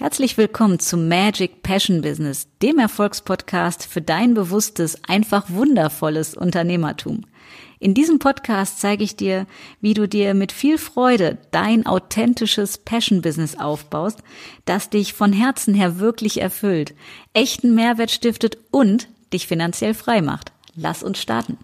Herzlich willkommen zum Magic Passion Business, dem Erfolgspodcast für dein bewusstes, einfach wundervolles Unternehmertum. In diesem Podcast zeige ich dir, wie du dir mit viel Freude dein authentisches Passion Business aufbaust, das dich von Herzen her wirklich erfüllt, echten Mehrwert stiftet und dich finanziell frei macht. Lass uns starten.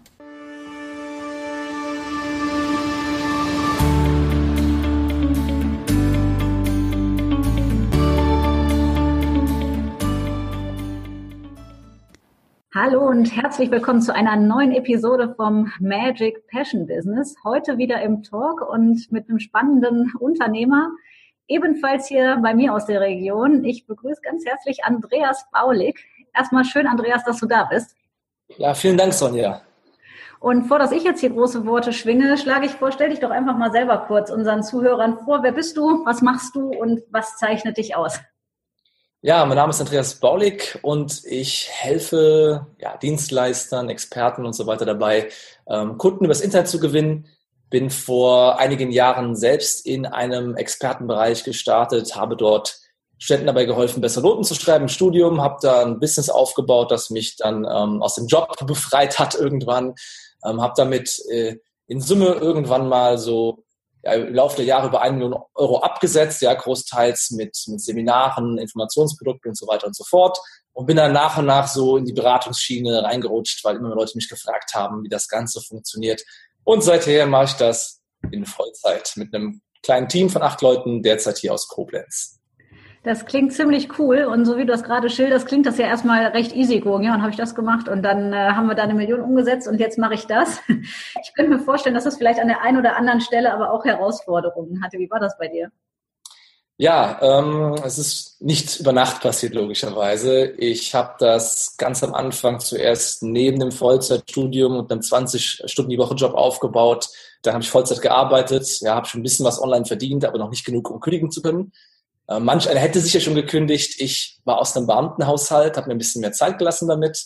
Hallo und herzlich willkommen zu einer neuen Episode vom Magic Passion Business. Heute wieder im Talk und mit einem spannenden Unternehmer, ebenfalls hier bei mir aus der Region. Ich begrüße ganz herzlich Andreas Baulig. Erstmal schön, Andreas, dass du da bist. Ja, vielen Dank, Sonja. Und vor dass ich jetzt hier große Worte schwinge, schlage ich vor, stell dich doch einfach mal selber kurz unseren Zuhörern vor. Wer bist du? Was machst du und was zeichnet dich aus? Ja, mein Name ist Andreas Baulig und ich helfe ja, Dienstleistern, Experten und so weiter dabei, ähm, Kunden übers Internet zu gewinnen. Bin vor einigen Jahren selbst in einem Expertenbereich gestartet, habe dort Studenten dabei geholfen, bessere Noten zu schreiben im Studium, habe da ein Business aufgebaut, das mich dann ähm, aus dem Job befreit hat irgendwann, ähm, habe damit äh, in Summe irgendwann mal so ja, im Laufe der Jahre über eine Million Euro abgesetzt, ja, großteils mit, mit Seminaren, Informationsprodukten und so weiter und so fort. Und bin dann nach und nach so in die Beratungsschiene reingerutscht, weil immer mehr Leute mich gefragt haben, wie das Ganze funktioniert. Und seither mache ich das in Vollzeit mit einem kleinen Team von acht Leuten, derzeit hier aus Koblenz. Das klingt ziemlich cool und so wie du das gerade schilderst, klingt das ja erstmal recht easy going. Ja, und habe ich das gemacht und dann äh, haben wir da eine Million umgesetzt und jetzt mache ich das. Ich könnte mir vorstellen, dass das vielleicht an der einen oder anderen Stelle aber auch Herausforderungen hatte. Wie war das bei dir? Ja, ähm, es ist nicht über Nacht passiert, logischerweise. Ich habe das ganz am Anfang zuerst neben dem Vollzeitstudium und einem 20 Stunden die Woche Job aufgebaut. Dann habe ich Vollzeit gearbeitet, ja, habe schon ein bisschen was online verdient, aber noch nicht genug, um kündigen zu können. Äh, manch einer hätte sich ja schon gekündigt. Ich war aus einem Beamtenhaushalt, habe mir ein bisschen mehr Zeit gelassen damit.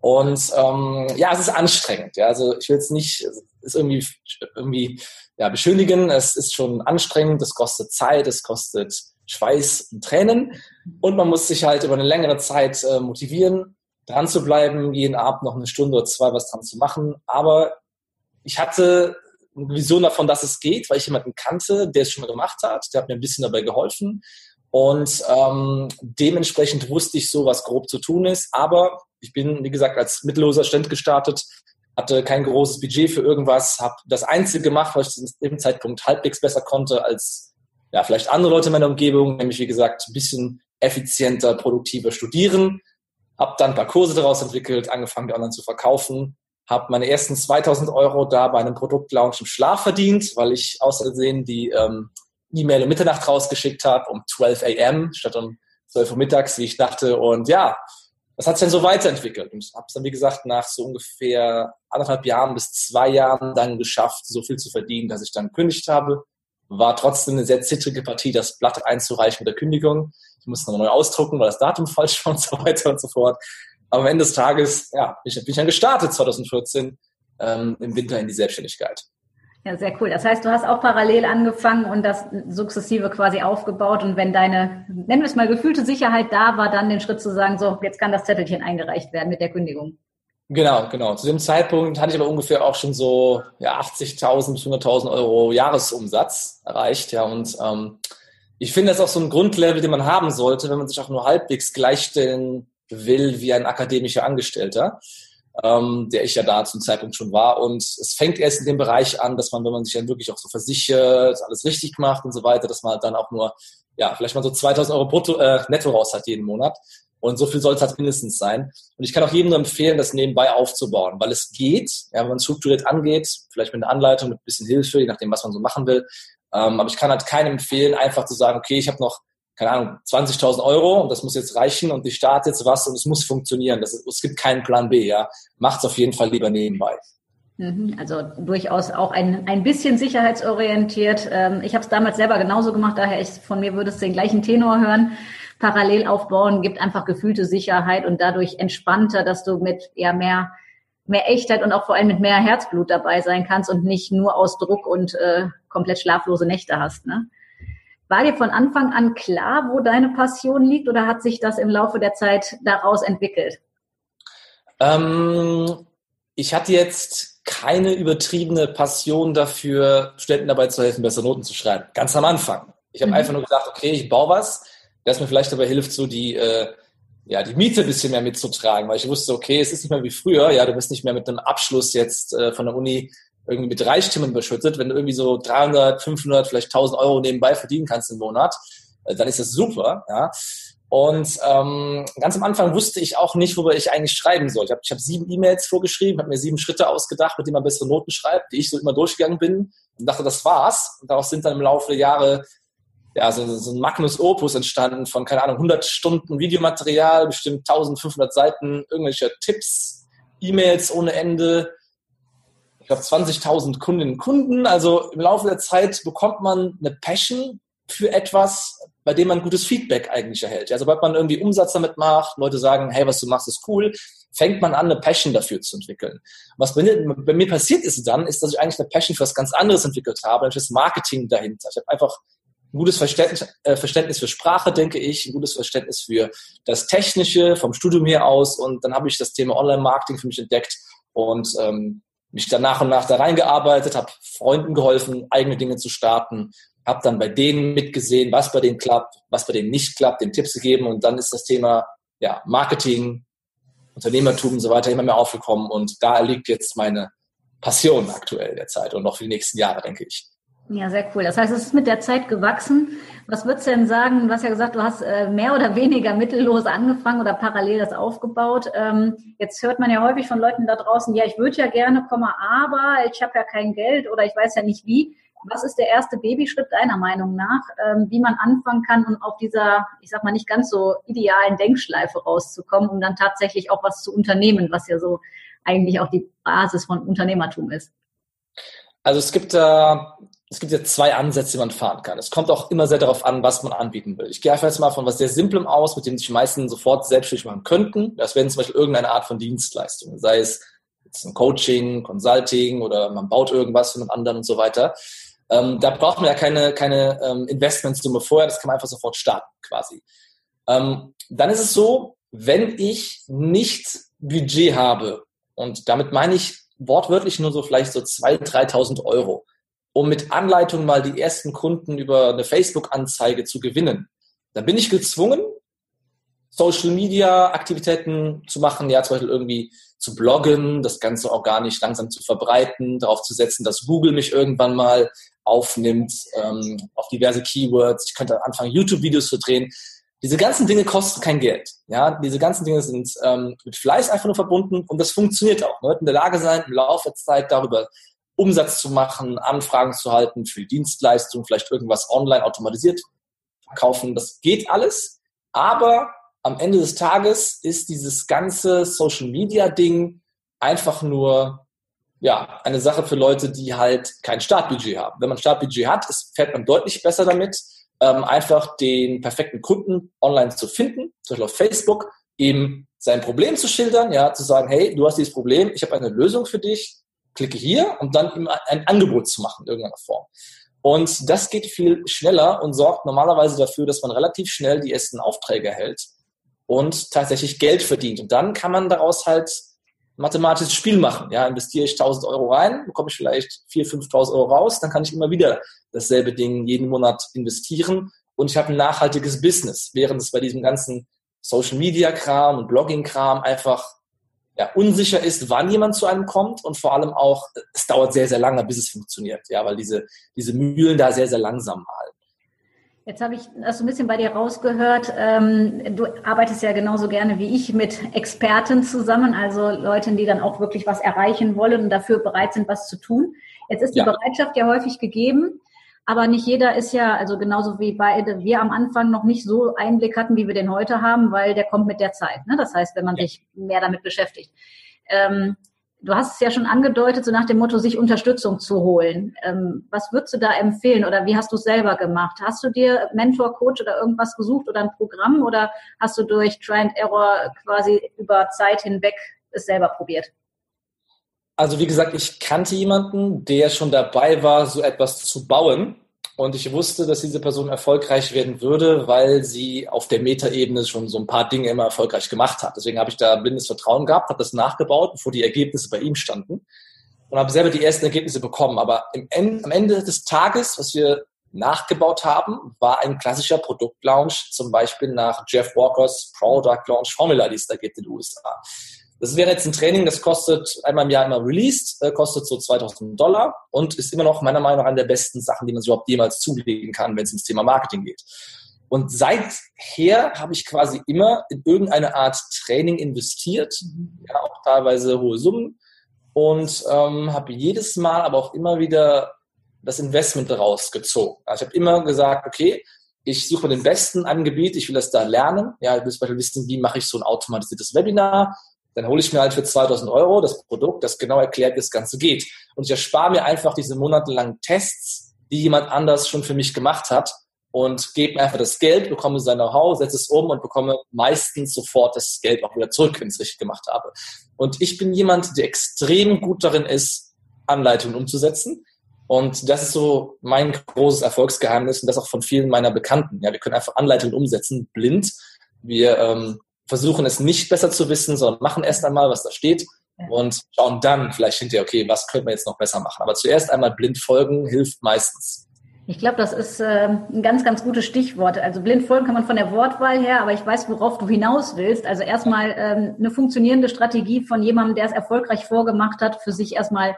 Und ähm, ja, es ist anstrengend. Ja, also ich will jetzt nicht, irgendwie irgendwie ja beschönigen. Es ist schon anstrengend. Es kostet Zeit, es kostet Schweiß und Tränen. Und man muss sich halt über eine längere Zeit äh, motivieren, dran zu bleiben, jeden Abend noch eine Stunde oder zwei was dran zu machen. Aber ich hatte eine Vision davon, dass es geht, weil ich jemanden kannte, der es schon mal gemacht hat. Der hat mir ein bisschen dabei geholfen. Und ähm, dementsprechend wusste ich so, was grob zu tun ist. Aber ich bin, wie gesagt, als mittelloser Student gestartet, hatte kein großes Budget für irgendwas, habe das Einzige gemacht, was ich zu dem Zeitpunkt halbwegs besser konnte als ja, vielleicht andere Leute in meiner Umgebung, nämlich wie gesagt ein bisschen effizienter, produktiver studieren. Habe dann ein paar Kurse daraus entwickelt, angefangen, die online zu verkaufen habe meine ersten 2000 Euro da bei einem Produktlaunch im Schlaf verdient, weil ich außersehen die ähm, E-Mail um Mitternacht rausgeschickt habe, um 12 a.m. statt um 12 Uhr mittags, wie ich dachte. Und ja, das hat sich dann so weiterentwickelt. Und habe es dann, wie gesagt, nach so ungefähr anderthalb Jahren bis zwei Jahren dann geschafft, so viel zu verdienen, dass ich dann gekündigt habe. War trotzdem eine sehr zittrige Partie, das Blatt einzureichen mit der Kündigung. Ich musste noch neu ausdrucken, weil das Datum falsch war und so weiter und so fort. Aber am Ende des Tages, ja, bin ich, bin ich dann gestartet 2014 ähm, im Winter in die Selbstständigkeit. Ja, sehr cool. Das heißt, du hast auch parallel angefangen und das sukzessive quasi aufgebaut. Und wenn deine, nennen wir es mal, gefühlte Sicherheit da war, dann den Schritt zu sagen, so, jetzt kann das Zettelchen eingereicht werden mit der Kündigung. Genau, genau. Zu dem Zeitpunkt hatte ich aber ungefähr auch schon so ja, 80.000 bis 100.000 Euro Jahresumsatz erreicht. Ja, und ähm, ich finde, das ist auch so ein Grundlevel, den man haben sollte, wenn man sich auch nur halbwegs gleichstellen will wie ein akademischer Angestellter, ähm, der ich ja da zum Zeitpunkt schon war. Und es fängt erst in dem Bereich an, dass man, wenn man sich dann wirklich auch so versichert, alles richtig macht und so weiter, dass man dann auch nur, ja, vielleicht mal so 2000 Euro brutto, äh, netto raus hat jeden Monat. Und so viel soll es halt mindestens sein. Und ich kann auch jedem nur empfehlen, das nebenbei aufzubauen, weil es geht, ja, wenn man strukturiert angeht, vielleicht mit einer Anleitung, mit ein bisschen Hilfe, je nachdem, was man so machen will. Ähm, aber ich kann halt keinem empfehlen, einfach zu sagen, okay, ich habe noch keine Ahnung, 20.000 Euro und das muss jetzt reichen und ich starte jetzt was und es muss funktionieren. Das, es gibt keinen Plan B, ja. Macht es auf jeden Fall lieber nebenbei. Mhm, also durchaus auch ein, ein bisschen sicherheitsorientiert. Ähm, ich habe es damals selber genauso gemacht, daher ich, von mir würdest du den gleichen Tenor hören. Parallel aufbauen gibt einfach gefühlte Sicherheit und dadurch entspannter, dass du mit eher mehr mehr Echtheit und auch vor allem mit mehr Herzblut dabei sein kannst und nicht nur aus Druck und äh, komplett schlaflose Nächte hast. Ne? War dir von Anfang an klar, wo deine Passion liegt oder hat sich das im Laufe der Zeit daraus entwickelt? Ähm, ich hatte jetzt keine übertriebene Passion dafür, Studenten dabei zu helfen, bessere Noten zu schreiben. Ganz am Anfang. Ich habe mhm. einfach nur gesagt, okay, ich baue was, das mir vielleicht dabei hilft, so die, äh, ja, die Miete ein bisschen mehr mitzutragen, weil ich wusste, okay, es ist nicht mehr wie früher, ja, du bist nicht mehr mit einem Abschluss jetzt äh, von der Uni irgendwie mit drei Stimmen beschüttet. Wenn du irgendwie so 300, 500, vielleicht 1000 Euro nebenbei verdienen kannst im Monat, äh, dann ist das super, ja. Und ähm, ganz am Anfang wusste ich auch nicht, worüber ich eigentlich schreiben soll. Ich habe hab sieben E-Mails vorgeschrieben, habe mir sieben Schritte ausgedacht, mit denen man bessere Noten schreibt, die ich so immer durchgegangen bin und dachte, das war's. Und daraus sind dann im Laufe der Jahre ja, so, so ein Magnus Opus entstanden von, keine Ahnung, 100 Stunden Videomaterial, bestimmt 1500 Seiten, irgendwelche Tipps, E-Mails ohne Ende, ich glaube 20.000 Kundinnen und Kunden. Also im Laufe der Zeit bekommt man eine Passion für etwas, bei dem man gutes Feedback eigentlich erhält. Ja, sobald man irgendwie Umsatz damit macht, Leute sagen, hey, was du machst, ist cool, fängt man an, eine Passion dafür zu entwickeln. Was bei mir, bei mir passiert ist dann, ist, dass ich eigentlich eine Passion für was ganz anderes entwickelt habe, nämlich das Marketing dahinter. Ich habe einfach ein gutes Verständnis, äh, Verständnis für Sprache, denke ich, ein gutes Verständnis für das Technische vom Studium her aus und dann habe ich das Thema Online-Marketing für mich entdeckt und ähm, mich dann nach und nach da reingearbeitet, habe Freunden geholfen, eigene Dinge zu starten, habe dann bei denen mitgesehen, was bei denen klappt, was bei denen nicht klappt, den Tipps gegeben und dann ist das Thema ja, Marketing, Unternehmertum und so weiter immer mehr aufgekommen und da liegt jetzt meine Passion aktuell derzeit und noch für die nächsten Jahre, denke ich. Ja, sehr cool. Das heißt, es ist mit der Zeit gewachsen. Was würdest du denn sagen? Du hast ja gesagt, du hast äh, mehr oder weniger mittellos angefangen oder parallel das aufgebaut. Ähm, jetzt hört man ja häufig von Leuten da draußen, ja, ich würde ja gerne, kommen, aber ich habe ja kein Geld oder ich weiß ja nicht wie. Was ist der erste Babyschritt deiner Meinung nach, ähm, wie man anfangen kann, um auf dieser, ich sag mal, nicht ganz so idealen Denkschleife rauszukommen, um dann tatsächlich auch was zu unternehmen, was ja so eigentlich auch die Basis von Unternehmertum ist? Also es gibt da es gibt ja zwei Ansätze, die man fahren kann. Es kommt auch immer sehr darauf an, was man anbieten will. Ich gehe einfach jetzt mal von was sehr Simplem aus, mit dem sich die meisten sofort selbstständig machen könnten. Das wäre zum Beispiel irgendeine Art von Dienstleistung, sei es jetzt ein Coaching, Consulting oder man baut irgendwas für einen anderen und so weiter. Ähm, da braucht man ja keine, keine ähm, Investmentsumme vorher, das kann man einfach sofort starten quasi. Ähm, dann ist es so, wenn ich nicht Budget habe, und damit meine ich wortwörtlich nur so vielleicht so 2.000, 3.000 Euro, um mit Anleitung mal die ersten Kunden über eine Facebook-Anzeige zu gewinnen. Da bin ich gezwungen, Social Media Aktivitäten zu machen, ja, zum Beispiel irgendwie zu bloggen, das Ganze organisch langsam zu verbreiten, darauf zu setzen, dass Google mich irgendwann mal aufnimmt, ähm, auf diverse Keywords. Ich könnte anfangen, YouTube-Videos zu drehen. Diese ganzen Dinge kosten kein Geld. Ja, diese ganzen Dinge sind ähm, mit Fleiß einfach nur verbunden und das funktioniert auch. Man wird in der Lage sein, im Laufe der Zeit darüber Umsatz zu machen, Anfragen zu halten für Dienstleistungen, vielleicht irgendwas online automatisiert verkaufen. Das geht alles. Aber am Ende des Tages ist dieses ganze Social Media Ding einfach nur ja, eine Sache für Leute, die halt kein Startbudget haben. Wenn man Startbudget hat, ist, fährt man deutlich besser damit, ähm, einfach den perfekten Kunden online zu finden, zum Beispiel auf Facebook, eben sein Problem zu schildern, ja, zu sagen, hey, du hast dieses Problem, ich habe eine Lösung für dich, klicke hier und dann ihm ein Angebot zu machen in irgendeiner Form. Und das geht viel schneller und sorgt normalerweise dafür, dass man relativ schnell die ersten Aufträge erhält und tatsächlich Geld verdient. Und dann kann man daraus halt mathematisches Spiel machen. Ja, investiere ich 1000 Euro rein, bekomme ich vielleicht 4.000, 5.000 Euro raus, dann kann ich immer wieder dasselbe Ding jeden Monat investieren und ich habe ein nachhaltiges Business, während es bei diesem ganzen Social Media Kram und Blogging Kram einfach ja, unsicher ist, wann jemand zu einem kommt und vor allem auch, es dauert sehr, sehr lange, bis es funktioniert, ja, weil diese, diese Mühlen da sehr, sehr langsam malen. Jetzt habe ich das so ein bisschen bei dir rausgehört. Ähm, du arbeitest ja genauso gerne wie ich mit Experten zusammen, also Leuten, die dann auch wirklich was erreichen wollen und dafür bereit sind, was zu tun. Jetzt ist die ja. Bereitschaft ja häufig gegeben. Aber nicht jeder ist ja, also genauso wie beide, wir am Anfang noch nicht so Einblick hatten, wie wir den heute haben, weil der kommt mit der Zeit. Ne? Das heißt, wenn man ja. sich mehr damit beschäftigt. Ähm, du hast es ja schon angedeutet, so nach dem Motto, sich Unterstützung zu holen. Ähm, was würdest du da empfehlen oder wie hast du es selber gemacht? Hast du dir Mentor, Coach oder irgendwas gesucht oder ein Programm oder hast du durch Try and Error quasi über Zeit hinweg es selber probiert? Also wie gesagt, ich kannte jemanden, der schon dabei war, so etwas zu bauen. und ich wusste, dass diese Person erfolgreich werden würde, weil sie auf der Metaebene schon so ein paar Dinge immer erfolgreich gemacht hat. Deswegen habe ich da blindes Vertrauen gehabt, habe das nachgebaut, bevor die Ergebnisse bei ihm standen und habe selber die ersten Ergebnisse bekommen. Aber Ende, am Ende des Tages, was wir nachgebaut haben, war ein klassischer Produktlaunch, zum Beispiel nach Jeff Walkers Product Launch Formula, die es da gibt in den USA. Das wäre jetzt ein Training, das kostet einmal im Jahr immer released, äh, kostet so 2000 Dollar und ist immer noch meiner Meinung nach eine der besten Sachen, die man sich überhaupt jemals zulegen kann, wenn es ums Thema Marketing geht. Und seither habe ich quasi immer in irgendeine Art Training investiert, ja, auch teilweise hohe Summen und ähm, habe jedes Mal aber auch immer wieder das Investment rausgezogen. Also ich habe immer gesagt, okay, ich suche den besten Angebot, ich will das da lernen. Ja, ich will zum Beispiel wissen, wie mache ich so ein automatisiertes Webinar, dann hole ich mir halt für 2000 Euro das Produkt, das genau erklärt, wie das Ganze geht. Und ich erspare mir einfach diese monatelangen Tests, die jemand anders schon für mich gemacht hat und gebe mir einfach das Geld, bekomme sein Know-how, setze es um und bekomme meistens sofort das Geld auch wieder zurück, wenn ich es richtig gemacht habe. Und ich bin jemand, der extrem gut darin ist, Anleitungen umzusetzen. Und das ist so mein großes Erfolgsgeheimnis und das auch von vielen meiner Bekannten. Ja, wir können einfach Anleitungen umsetzen, blind. Wir ähm, versuchen es nicht besser zu wissen, sondern machen erst einmal, was da steht und schauen dann vielleicht hinterher, okay, was können wir jetzt noch besser machen. Aber zuerst einmal blind folgen hilft meistens. Ich glaube, das ist äh, ein ganz, ganz gutes Stichwort. Also blind folgen kann man von der Wortwahl her, aber ich weiß, worauf du hinaus willst. Also erstmal ähm, eine funktionierende Strategie von jemandem, der es erfolgreich vorgemacht hat, für sich erstmal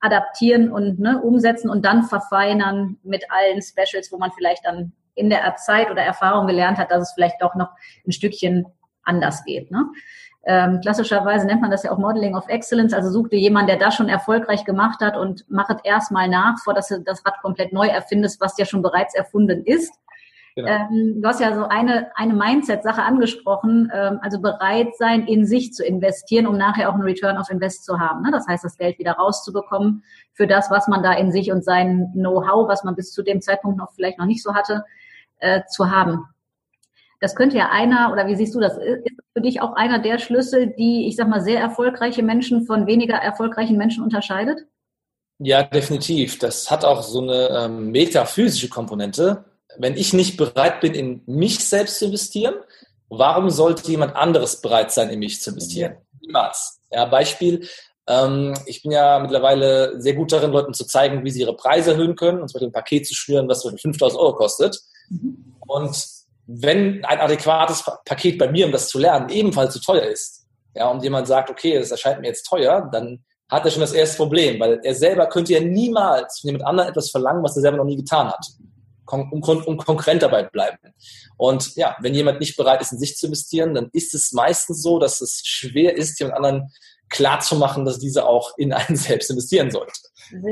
adaptieren und ne, umsetzen und dann verfeinern mit allen Specials, wo man vielleicht dann in der Zeit oder Erfahrung gelernt hat, dass es vielleicht doch noch ein Stückchen anders geht. Ne? Ähm, klassischerweise nennt man das ja auch Modeling of Excellence, also such dir jemanden, der das schon erfolgreich gemacht hat und mach es erstmal nach, vor dass du das Rad komplett neu erfindest, was ja schon bereits erfunden ist. Genau. Ähm, du hast ja so eine, eine Mindset-Sache angesprochen, ähm, also bereit sein, in sich zu investieren, um nachher auch einen Return of Invest zu haben. Ne? Das heißt, das Geld wieder rauszubekommen für das, was man da in sich und sein Know-how, was man bis zu dem Zeitpunkt noch vielleicht noch nicht so hatte, äh, zu haben. Das könnte ja einer, oder wie siehst du das, ist für dich auch einer der Schlüssel, die, ich sag mal, sehr erfolgreiche Menschen von weniger erfolgreichen Menschen unterscheidet? Ja, definitiv. Das hat auch so eine ähm, metaphysische Komponente. Wenn ich nicht bereit bin, in mich selbst zu investieren, warum sollte jemand anderes bereit sein, in mich zu investieren? Niemals. Ja, Beispiel, ähm, ich bin ja mittlerweile sehr gut darin, Leuten zu zeigen, wie sie ihre Preise erhöhen können, und zwar ein Paket zu schnüren, was 5000 Euro kostet. Mhm. Und wenn ein adäquates Paket bei mir, um das zu lernen, ebenfalls zu teuer ist, ja, und jemand sagt, okay, das erscheint mir jetzt teuer, dann hat er schon das erste Problem, weil er selber könnte ja niemals von jemand anderem etwas verlangen, was er selber noch nie getan hat, um, um, Konkurrent dabei bleiben. Und ja, wenn jemand nicht bereit ist, in sich zu investieren, dann ist es meistens so, dass es schwer ist, jemand anderen klar zu machen, dass diese auch in einen selbst investieren sollte.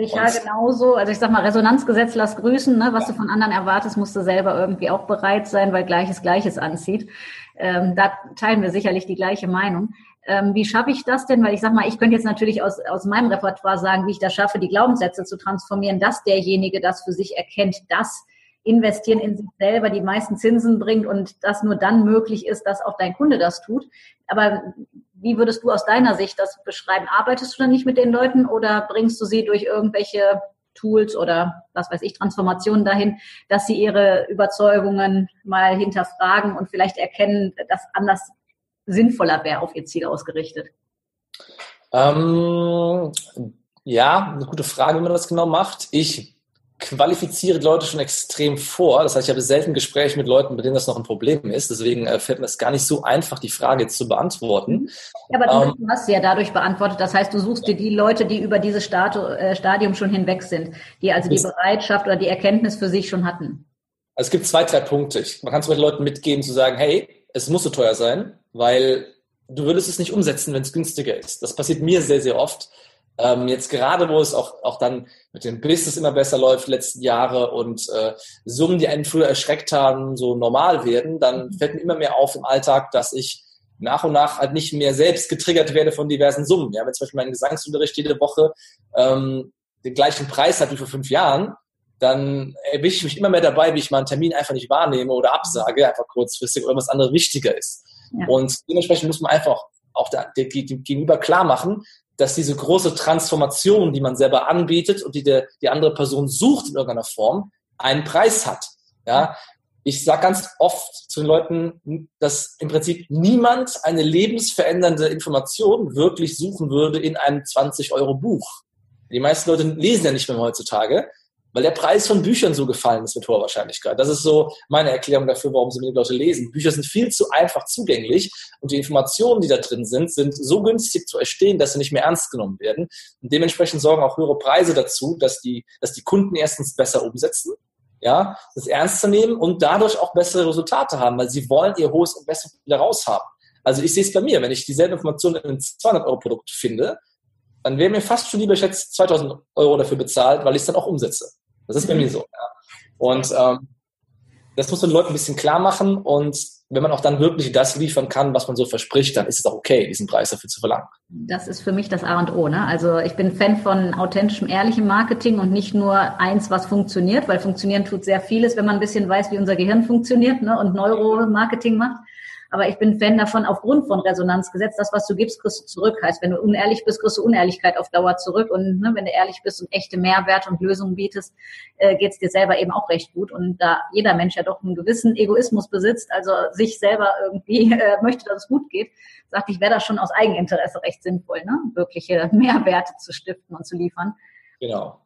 Ich ja genauso. Also ich sag mal, Resonanzgesetz lass grüßen. Ne? Was ja. du von anderen erwartest, musst du selber irgendwie auch bereit sein, weil Gleiches Gleiches anzieht. Ähm, da teilen wir sicherlich die gleiche Meinung. Ähm, wie schaffe ich das denn? Weil ich sag mal, ich könnte jetzt natürlich aus, aus meinem Repertoire sagen, wie ich das schaffe, die Glaubenssätze zu transformieren, dass derjenige das für sich erkennt, dass investieren in sich selber die meisten Zinsen bringt und das nur dann möglich ist, dass auch dein Kunde das tut. Aber wie würdest du aus deiner Sicht das beschreiben? Arbeitest du dann nicht mit den Leuten oder bringst du sie durch irgendwelche Tools oder was weiß ich, Transformationen dahin, dass sie ihre Überzeugungen mal hinterfragen und vielleicht erkennen, dass anders sinnvoller wäre auf ihr Ziel ausgerichtet? Ähm, ja, eine gute Frage, wie man das genau macht. Ich qualifiziere die Leute schon extrem vor. Das heißt, ich habe selten Gespräche mit Leuten, bei denen das noch ein Problem ist. Deswegen äh, fällt mir es gar nicht so einfach, die Frage jetzt zu beantworten. Ja, aber ähm, du hast sie ja dadurch beantwortet. Das heißt, du suchst dir die Leute, die über dieses äh, Stadium schon hinweg sind, die also die Bereitschaft oder die Erkenntnis für sich schon hatten. Also es gibt zwei, drei Punkte. Man kann es den Leuten mitgeben, zu sagen, hey, es muss so teuer sein, weil du würdest es nicht umsetzen, wenn es günstiger ist. Das passiert mir sehr, sehr oft ähm, jetzt gerade, wo es auch, auch dann mit dem Business immer besser läuft, letzten Jahre und äh, Summen, die einen früher erschreckt haben, so normal werden, dann fällt mir immer mehr auf im Alltag, dass ich nach und nach halt nicht mehr selbst getriggert werde von diversen Summen. Ja, wenn zum Beispiel mein Gesangsunterricht jede Woche ähm, den gleichen Preis hat wie vor fünf Jahren, dann erwische ich mich immer mehr dabei, wie ich mal einen Termin einfach nicht wahrnehme oder absage, einfach kurzfristig, oder was anderes wichtiger ist. Ja. Und dementsprechend muss man einfach auch der, der, der gegenüber klar machen, dass diese große Transformation, die man selber anbietet und die der, die andere Person sucht in irgendeiner Form, einen Preis hat. Ja, ich sage ganz oft zu den Leuten, dass im Prinzip niemand eine lebensverändernde Information wirklich suchen würde in einem 20-Euro-Buch. Die meisten Leute lesen ja nicht mehr heutzutage, weil der Preis von Büchern so gefallen ist mit hoher Wahrscheinlichkeit. Das ist so meine Erklärung dafür, warum so wenig Leute lesen. Bücher sind viel zu einfach zugänglich und die Informationen, die da drin sind, sind so günstig zu erstehen, dass sie nicht mehr ernst genommen werden. Und dementsprechend sorgen auch höhere Preise dazu, dass die, dass die Kunden erstens besser umsetzen ja, das ernst zu nehmen und dadurch auch bessere Resultate haben, weil sie wollen ihr hohes Investment wieder raushaben. Also ich sehe es bei mir, wenn ich dieselbe Information in einem 200 Euro Produkt finde, dann wäre mir fast schon lieber, ich hätte 2000 Euro dafür bezahlt, weil ich es dann auch umsetze. Das ist bei mir so. Ja. Und ähm, das muss man den Leuten ein bisschen klar machen und wenn man auch dann wirklich das liefern kann, was man so verspricht, dann ist es auch okay, diesen Preis dafür zu verlangen. Das ist für mich das A und O. Ne? Also ich bin Fan von authentischem, ehrlichem Marketing und nicht nur eins, was funktioniert, weil funktionieren tut sehr vieles, wenn man ein bisschen weiß, wie unser Gehirn funktioniert ne? und Neuromarketing macht. Aber ich bin Fan davon, aufgrund von Resonanzgesetz, das, was du gibst, kriegst du zurück. Heißt, wenn du unehrlich bist, kriegst du Unehrlichkeit auf Dauer zurück. Und ne, wenn du ehrlich bist und echte Mehrwerte und Lösungen bietest, äh, geht es dir selber eben auch recht gut. Und da jeder Mensch ja doch einen gewissen Egoismus besitzt, also sich selber irgendwie äh, möchte, dass es gut geht, sagte ich, wäre das schon aus Eigeninteresse recht sinnvoll, ne? wirkliche Mehrwerte zu stiften und zu liefern. Genau.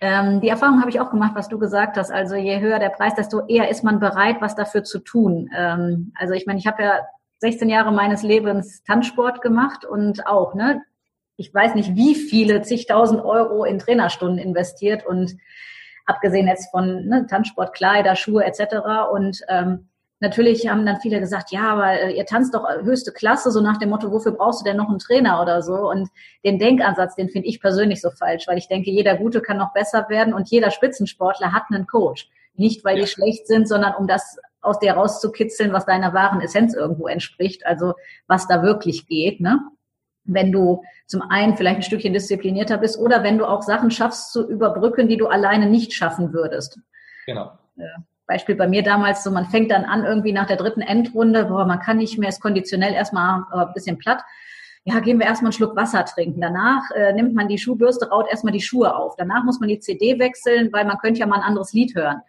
Ähm, die Erfahrung habe ich auch gemacht, was du gesagt hast. Also je höher der Preis, desto eher ist man bereit, was dafür zu tun. Ähm, also ich meine, ich habe ja 16 Jahre meines Lebens Tanzsport gemacht und auch, ne, ich weiß nicht, wie viele zigtausend Euro in Trainerstunden investiert und abgesehen jetzt von ne, Tanzsport, Kleider, Schuhe etc. Und ähm, natürlich haben dann viele gesagt, ja, aber äh, ihr tanzt doch höchste Klasse, so nach dem Motto, wofür brauchst du denn noch einen Trainer oder so? Und den Denkansatz, den finde ich persönlich so falsch, weil ich denke, jeder Gute kann noch besser werden und jeder Spitzensportler hat einen Coach. Nicht, weil ja. die schlecht sind, sondern um das aus dir rauszukitzeln, was deiner wahren Essenz irgendwo entspricht, also was da wirklich geht, ne? Wenn du zum einen vielleicht ein Stückchen disziplinierter bist oder wenn du auch Sachen schaffst zu überbrücken, die du alleine nicht schaffen würdest. Genau. Beispiel bei mir damals so, man fängt dann an irgendwie nach der dritten Endrunde, boah, man kann nicht mehr, ist konditionell erstmal äh, ein bisschen platt. Ja, gehen wir erstmal einen Schluck Wasser trinken. Danach äh, nimmt man die Schuhbürste, raut erstmal die Schuhe auf. Danach muss man die CD wechseln, weil man könnte ja mal ein anderes Lied hören.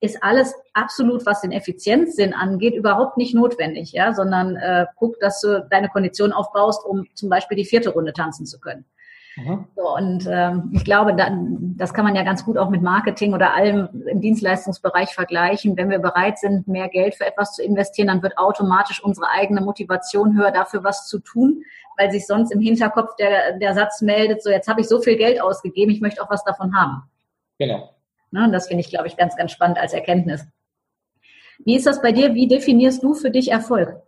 Ist alles absolut, was den Effizienzsinn angeht, überhaupt nicht notwendig, ja, sondern äh, guck, dass du deine Kondition aufbaust, um zum Beispiel die vierte Runde tanzen zu können. Mhm. So, und ähm, ich glaube, da, das kann man ja ganz gut auch mit Marketing oder allem im Dienstleistungsbereich vergleichen. Wenn wir bereit sind, mehr Geld für etwas zu investieren, dann wird automatisch unsere eigene Motivation höher, dafür was zu tun, weil sich sonst im Hinterkopf der, der Satz meldet, so jetzt habe ich so viel Geld ausgegeben, ich möchte auch was davon haben. Genau. Ne, und das finde ich, glaube ich, ganz, ganz spannend als Erkenntnis. Wie ist das bei dir? Wie definierst du für dich Erfolg?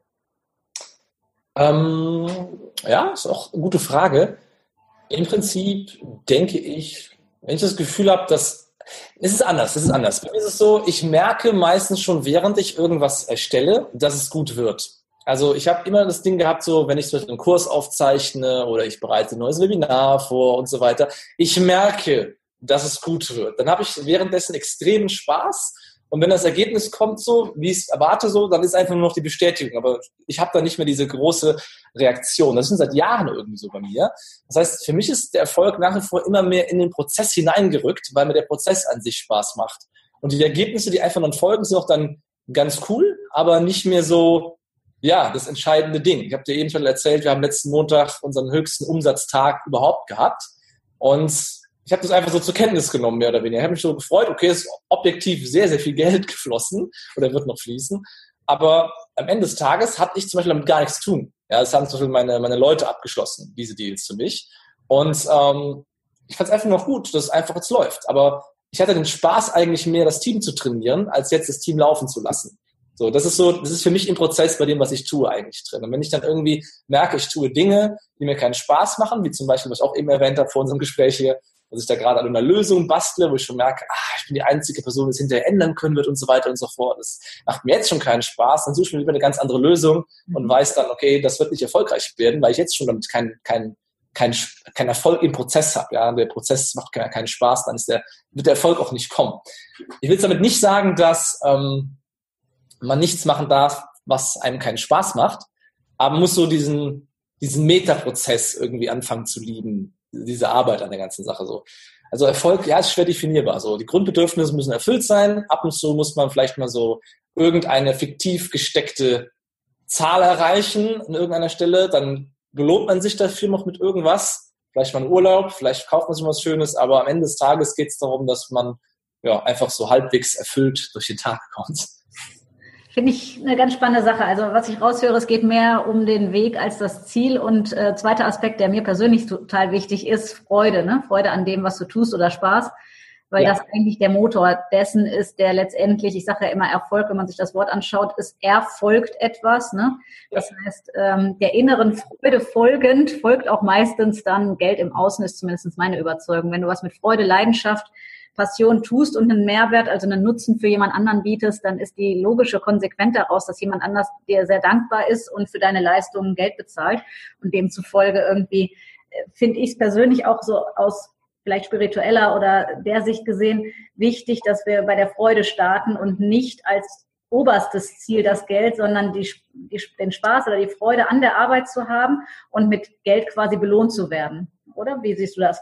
Ähm, ja, ist auch eine gute Frage. Im Prinzip denke ich, wenn ich das Gefühl habe, dass es ist anders, es ist anders. Bei mir ist es so, ich merke meistens schon, während ich irgendwas erstelle, dass es gut wird. Also ich habe immer das Ding gehabt, so wenn ich zum Beispiel einen Kurs aufzeichne oder ich bereite ein neues Webinar vor und so weiter, ich merke, dass es gut wird. Dann habe ich währenddessen extremen Spaß und wenn das Ergebnis kommt so, wie ich es erwarte, so, dann ist einfach nur noch die Bestätigung. Aber ich habe da nicht mehr diese große Reaktion. Das ist seit Jahren irgendwie so bei mir. Das heißt, für mich ist der Erfolg nach wie vor immer mehr in den Prozess hineingerückt, weil mir der Prozess an sich Spaß macht. Und die Ergebnisse, die einfach dann folgen, sind auch dann ganz cool, aber nicht mehr so, ja, das entscheidende Ding. Ich habe dir eben schon erzählt, wir haben letzten Montag unseren höchsten Umsatztag überhaupt gehabt. Und ich habe das einfach so zur Kenntnis genommen, mehr oder weniger. Ich habe mich so gefreut, okay, es ist objektiv sehr, sehr viel Geld geflossen oder wird noch fließen. Aber am Ende des Tages hatte ich zum Beispiel damit gar nichts zu tun. Ja, das haben zum Beispiel meine, meine Leute abgeschlossen, diese Deals für mich. Und ähm, ich fand es einfach noch gut, dass es einfach jetzt läuft. Aber ich hatte den Spaß eigentlich mehr, das Team zu trainieren, als jetzt das Team laufen zu lassen. So, das ist so, das ist für mich im Prozess bei dem, was ich tue, eigentlich drin. Und wenn ich dann irgendwie merke, ich tue Dinge, die mir keinen Spaß machen, wie zum Beispiel, was ich auch eben erwähnt habe vor unserem Gespräch hier, dass ich da gerade an einer Lösung bastle, wo ich schon merke, ah, ich bin die einzige Person, die es hinterher ändern können wird und so weiter und so fort. Das macht mir jetzt schon keinen Spaß. Dann suche ich mir lieber eine ganz andere Lösung und mhm. weiß dann, okay, das wird nicht erfolgreich werden, weil ich jetzt schon damit keinen kein, kein, kein Erfolg im Prozess habe. Ja, der Prozess macht keinen, keinen Spaß, dann ist der, wird der Erfolg auch nicht kommen. Ich will damit nicht sagen, dass ähm, man nichts machen darf, was einem keinen Spaß macht, aber man muss so diesen, diesen Metaprozess irgendwie anfangen zu lieben, diese Arbeit an der ganzen Sache so. Also Erfolg, ja, ist schwer definierbar. So, die Grundbedürfnisse müssen erfüllt sein. Ab und zu muss man vielleicht mal so irgendeine fiktiv gesteckte Zahl erreichen an irgendeiner Stelle. Dann belohnt man sich dafür noch mit irgendwas. Vielleicht mal einen Urlaub, vielleicht kauft man sich was Schönes, aber am Ende des Tages geht es darum, dass man ja einfach so halbwegs erfüllt durch den Tag kommt. Finde ich eine ganz spannende Sache. Also was ich raushöre, es geht mehr um den Weg als das Ziel. Und äh, zweiter Aspekt, der mir persönlich total wichtig ist, Freude. Ne? Freude an dem, was du tust oder Spaß. Weil ja. das eigentlich der Motor dessen ist, der letztendlich, ich sage ja immer Erfolg, wenn man sich das Wort anschaut, ist erfolgt etwas. Ne? Das ja. heißt, ähm, der inneren Freude folgend folgt auch meistens dann Geld im Außen, ist zumindest meine Überzeugung. Wenn du was mit Freude, Leidenschaft, Passion tust und einen Mehrwert, also einen Nutzen für jemand anderen bietest, dann ist die logische Konsequenz daraus, dass jemand anders dir sehr dankbar ist und für deine Leistungen Geld bezahlt. Und demzufolge irgendwie äh, finde ich es persönlich auch so aus vielleicht spiritueller oder der Sicht gesehen wichtig, dass wir bei der Freude starten und nicht als oberstes Ziel das Geld, sondern die, die, den Spaß oder die Freude an der Arbeit zu haben und mit Geld quasi belohnt zu werden. Oder wie siehst du das?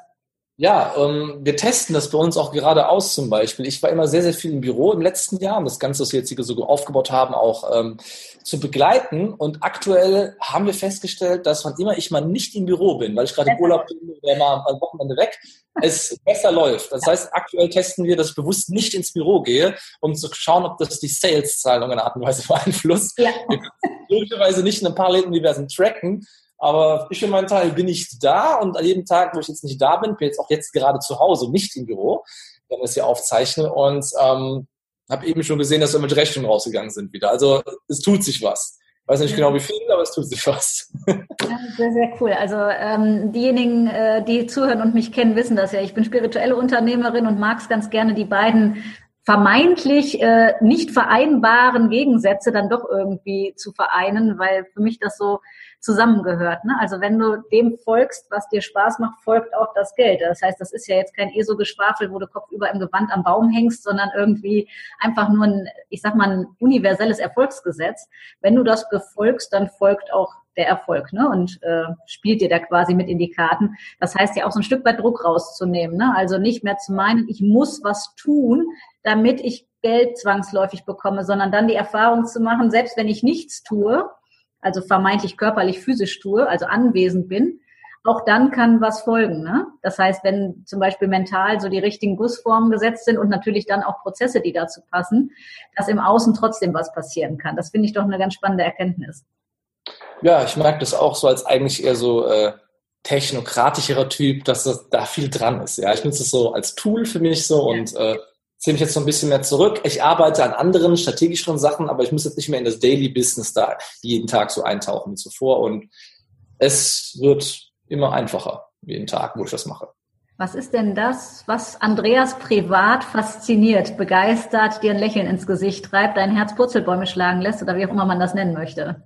Ja, ähm, wir testen das bei uns auch gerade aus zum Beispiel. Ich war immer sehr, sehr viel im Büro im letzten Jahr, um das Ganze, was wir jetzt hier so aufgebaut haben, auch ähm, zu begleiten. Und aktuell haben wir festgestellt, dass wann immer ich mal nicht im Büro bin, weil ich gerade im Urlaub bin oder mal am Wochenende weg, es besser läuft. Das heißt, aktuell testen wir, dass ich bewusst nicht ins Büro gehe, um zu schauen, ob das die Sales-Zahlen in einer Art und Weise beeinflusst. Ja. Wir können logischerweise nicht in ein paar Läden diversen tracken, aber ich für meinen Teil bin nicht da und an jedem Tag, wo ich jetzt nicht da bin, bin jetzt auch jetzt gerade zu Hause, nicht im Büro, wenn ich es hier aufzeichne und ähm, habe eben schon gesehen, dass wir mit Rechnungen rausgegangen sind wieder. Also es tut sich was. Ich weiß nicht genau wie viel, aber es tut sich was. Ja, sehr, sehr cool. Also ähm, diejenigen, äh, die zuhören und mich kennen, wissen das ja. Ich bin spirituelle Unternehmerin und mag es ganz gerne, die beiden vermeintlich äh, nicht vereinbaren Gegensätze dann doch irgendwie zu vereinen, weil für mich das so zusammengehört. Ne? Also wenn du dem folgst, was dir Spaß macht, folgt auch das Geld. Das heißt, das ist ja jetzt kein ESO-Geschwafel, wo du kopfüber im Gewand am Baum hängst, sondern irgendwie einfach nur ein, ich sag mal, ein universelles Erfolgsgesetz. Wenn du das befolgst, dann folgt auch der Erfolg ne? und äh, spielt dir da quasi mit in die Karten. Das heißt ja auch so ein Stück weit Druck rauszunehmen. Ne? Also nicht mehr zu meinen, ich muss was tun, damit ich Geld zwangsläufig bekomme, sondern dann die Erfahrung zu machen, selbst wenn ich nichts tue, also vermeintlich körperlich physisch tue, also anwesend bin, auch dann kann was folgen. Ne? Das heißt, wenn zum Beispiel mental so die richtigen Gussformen gesetzt sind und natürlich dann auch Prozesse, die dazu passen, dass im Außen trotzdem was passieren kann. Das finde ich doch eine ganz spannende Erkenntnis. Ja, ich merke das auch so als eigentlich eher so äh, technokratischerer Typ, dass das, da viel dran ist. Ja, ich nutze es so als Tool für mich so ja. und äh, ziehe mich jetzt so ein bisschen mehr zurück. Ich arbeite an anderen strategischeren Sachen, aber ich muss jetzt nicht mehr in das Daily Business da jeden Tag so eintauchen wie zuvor. Und es wird immer einfacher jeden Tag, wo ich das mache. Was ist denn das, was Andreas privat fasziniert, begeistert, dir ein Lächeln ins Gesicht treibt, dein Herz Purzelbäume schlagen lässt oder wie auch immer man das nennen möchte?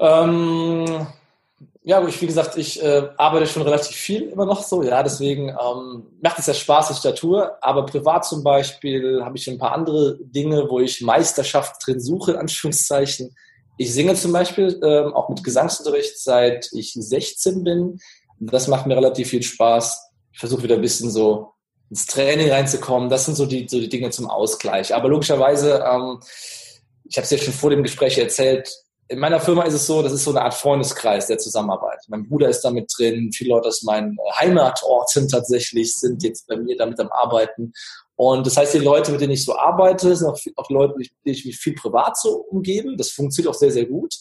Ähm, ja, ich, wie gesagt, ich äh, arbeite schon relativ viel immer noch so, ja, deswegen ähm, macht es ja Spaß, ich da tue, aber privat zum Beispiel habe ich ein paar andere Dinge, wo ich Meisterschaft drin suche, in Anführungszeichen. Ich singe zum Beispiel ähm, auch mit Gesangsunterricht, seit ich 16 bin. Das macht mir relativ viel Spaß. Ich versuche wieder ein bisschen so ins Training reinzukommen. Das sind so die, so die Dinge zum Ausgleich. Aber logischerweise, ähm, ich habe es ja schon vor dem Gespräch erzählt, in meiner Firma ist es so, das ist so eine Art Freundeskreis der Zusammenarbeit. Mein Bruder ist da mit drin, viele Leute aus meinen äh, Heimatorten tatsächlich sind jetzt bei mir damit am Arbeiten. Und das heißt, die Leute, mit denen ich so arbeite, sind auch, auch Leute, mit denen ich mich viel privat so umgebe. Das funktioniert auch sehr, sehr gut.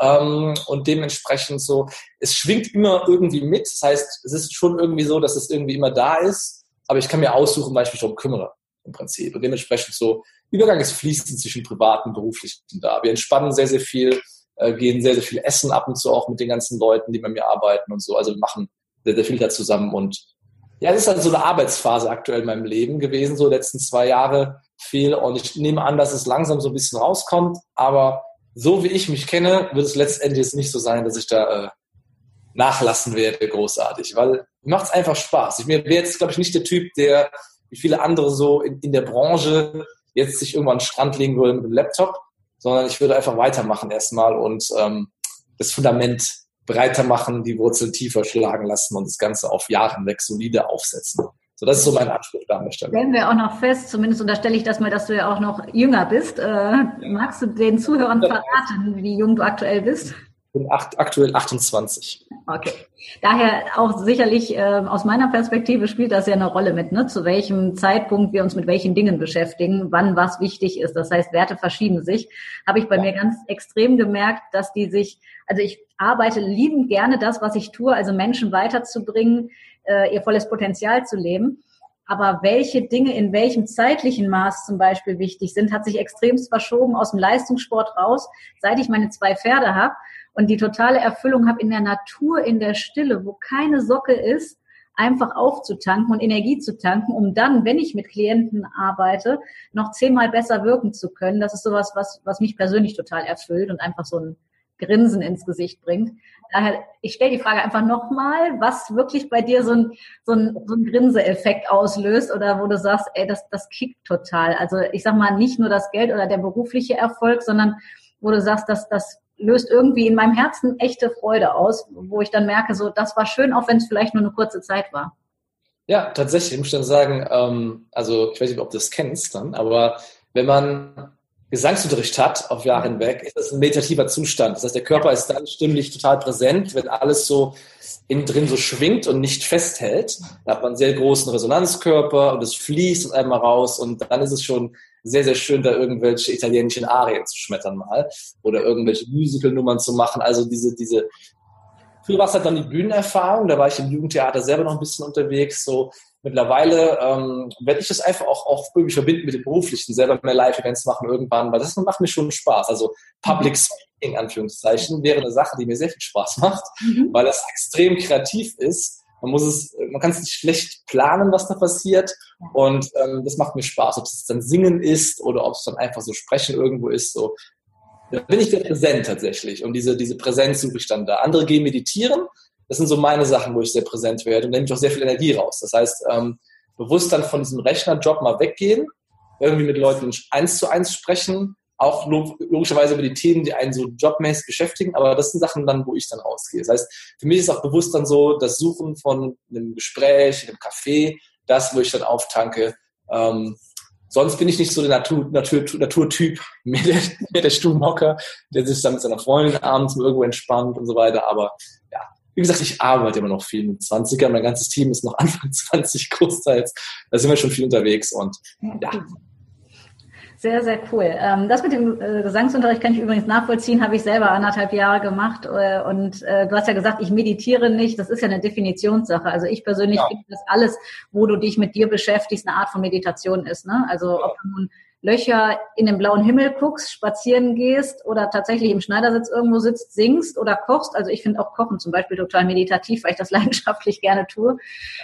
Ähm, und dementsprechend so, es schwingt immer irgendwie mit. Das heißt, es ist schon irgendwie so, dass es irgendwie immer da ist. Aber ich kann mir aussuchen, weil ich mich darum kümmere, im Prinzip. Und dementsprechend so, Übergang ist fließend zwischen privaten und beruflichen da. Wir entspannen sehr, sehr viel, äh, gehen sehr, sehr viel essen ab und zu auch mit den ganzen Leuten, die bei mir arbeiten und so. Also wir machen sehr, sehr viel da zusammen und ja, es ist halt so eine Arbeitsphase aktuell in meinem Leben gewesen, so letzten zwei Jahre viel. Und ich nehme an, dass es langsam so ein bisschen rauskommt. Aber so wie ich mich kenne, wird es letztendlich jetzt nicht so sein, dass ich da äh, nachlassen werde, großartig. Weil macht es einfach Spaß. Ich wäre jetzt, glaube ich, nicht der Typ, der wie viele andere so in, in der Branche jetzt sich irgendwann an den Strand legen würde mit dem Laptop, sondern ich würde einfach weitermachen erstmal und ähm, das Fundament breiter machen, die Wurzeln tiefer schlagen lassen und das Ganze auf Jahre hinweg solide aufsetzen. So, das ist so mein Anspruch da an der Stelle. Stellen wir auch noch fest, zumindest unterstelle ich das mal, dass du ja auch noch jünger bist. Äh, magst du den Zuhörern verraten, wie jung du aktuell bist? Bin acht, aktuell 28. Okay. Daher auch sicherlich äh, aus meiner Perspektive spielt das ja eine Rolle mit, ne? zu welchem Zeitpunkt wir uns mit welchen Dingen beschäftigen, wann was wichtig ist. Das heißt, Werte verschieben sich. Habe ich bei ja. mir ganz extrem gemerkt, dass die sich, also ich arbeite liebend gerne das, was ich tue, also Menschen weiterzubringen, äh, ihr volles Potenzial zu leben. Aber welche Dinge in welchem zeitlichen Maß zum Beispiel wichtig sind, hat sich extremst verschoben aus dem Leistungssport raus, seit ich meine zwei Pferde habe und die totale Erfüllung habe in der Natur, in der Stille, wo keine Socke ist, einfach aufzutanken und Energie zu tanken, um dann, wenn ich mit Klienten arbeite, noch zehnmal besser wirken zu können. Das ist sowas, was, was mich persönlich total erfüllt und einfach so ein Grinsen ins Gesicht bringt. Daher, ich stelle die Frage einfach nochmal, was wirklich bei dir so ein, so ein, so ein Grinse-Effekt auslöst oder wo du sagst, ey, das, das kickt total. Also ich sag mal, nicht nur das Geld oder der berufliche Erfolg, sondern wo du sagst, dass das löst irgendwie in meinem Herzen echte Freude aus, wo ich dann merke, so, das war schön, auch wenn es vielleicht nur eine kurze Zeit war. Ja, tatsächlich, ich muss dann sagen, ähm, also ich weiß nicht, ob du das kennst dann, aber wenn man Gesangsunterricht hat auf Jahre hinweg, ist das ein meditativer Zustand. Das heißt, der Körper ist dann stimmlich total präsent, wenn alles so innen drin so schwingt und nicht festhält. Da hat man einen sehr großen Resonanzkörper und es fließt einmal raus und dann ist es schon sehr, sehr schön, da irgendwelche italienischen Arien zu schmettern mal oder irgendwelche Musical-Nummern zu machen. Also diese, diese, früher war es halt dann die Bühnenerfahrung, da war ich im Jugendtheater selber noch ein bisschen unterwegs, so mittlerweile ähm, werde ich das einfach auch, auch irgendwie verbinden mit dem Beruflichen, selber mehr Live-Events machen irgendwann, weil das macht mir schon Spaß. Also Public Speaking, Anführungszeichen, wäre eine Sache, die mir sehr viel Spaß macht, mhm. weil das extrem kreativ ist man muss es, man kann es nicht schlecht planen, was da passiert. Und ähm, das macht mir Spaß, ob es dann Singen ist oder ob es dann einfach so Sprechen irgendwo ist. So, da bin ich sehr präsent tatsächlich. Und diese, diese Präsenz suche ich dann da. Andere gehen meditieren. Das sind so meine Sachen, wo ich sehr präsent werde und nehme ich auch sehr viel Energie raus. Das heißt, ähm, bewusst dann von diesem Rechnerjob mal weggehen, irgendwie mit Leuten eins zu eins sprechen, auch logischerweise über die Themen, die einen so jobmäßig beschäftigen, aber das sind Sachen dann, wo ich dann rausgehe. Das heißt, für mich ist auch bewusst dann so das Suchen von einem Gespräch, einem Café, das, wo ich dann auftanke. Ähm, sonst bin ich nicht so der Natur, Natur, Naturtyp, mehr der, mehr der Stuhlmocker, der sich dann mit seiner Freundin abends irgendwo entspannt und so weiter. Aber ja, wie gesagt, ich arbeite immer noch viel mit 20er. Mein ganzes Team ist noch Anfang 20 großteils. Da sind wir schon viel unterwegs und ja, sehr, sehr cool. Ähm, das mit dem äh, Gesangsunterricht kann ich übrigens nachvollziehen, habe ich selber anderthalb Jahre gemacht. Äh, und äh, du hast ja gesagt, ich meditiere nicht. Das ist ja eine Definitionssache. Also ich persönlich ja. finde, dass alles, wo du dich mit dir beschäftigst, eine Art von Meditation ist. Ne? Also ob du nun Löcher in den blauen Himmel guckst, spazieren gehst oder tatsächlich im Schneidersitz irgendwo sitzt, singst oder kochst. Also ich finde auch Kochen zum Beispiel total meditativ, weil ich das leidenschaftlich gerne tue.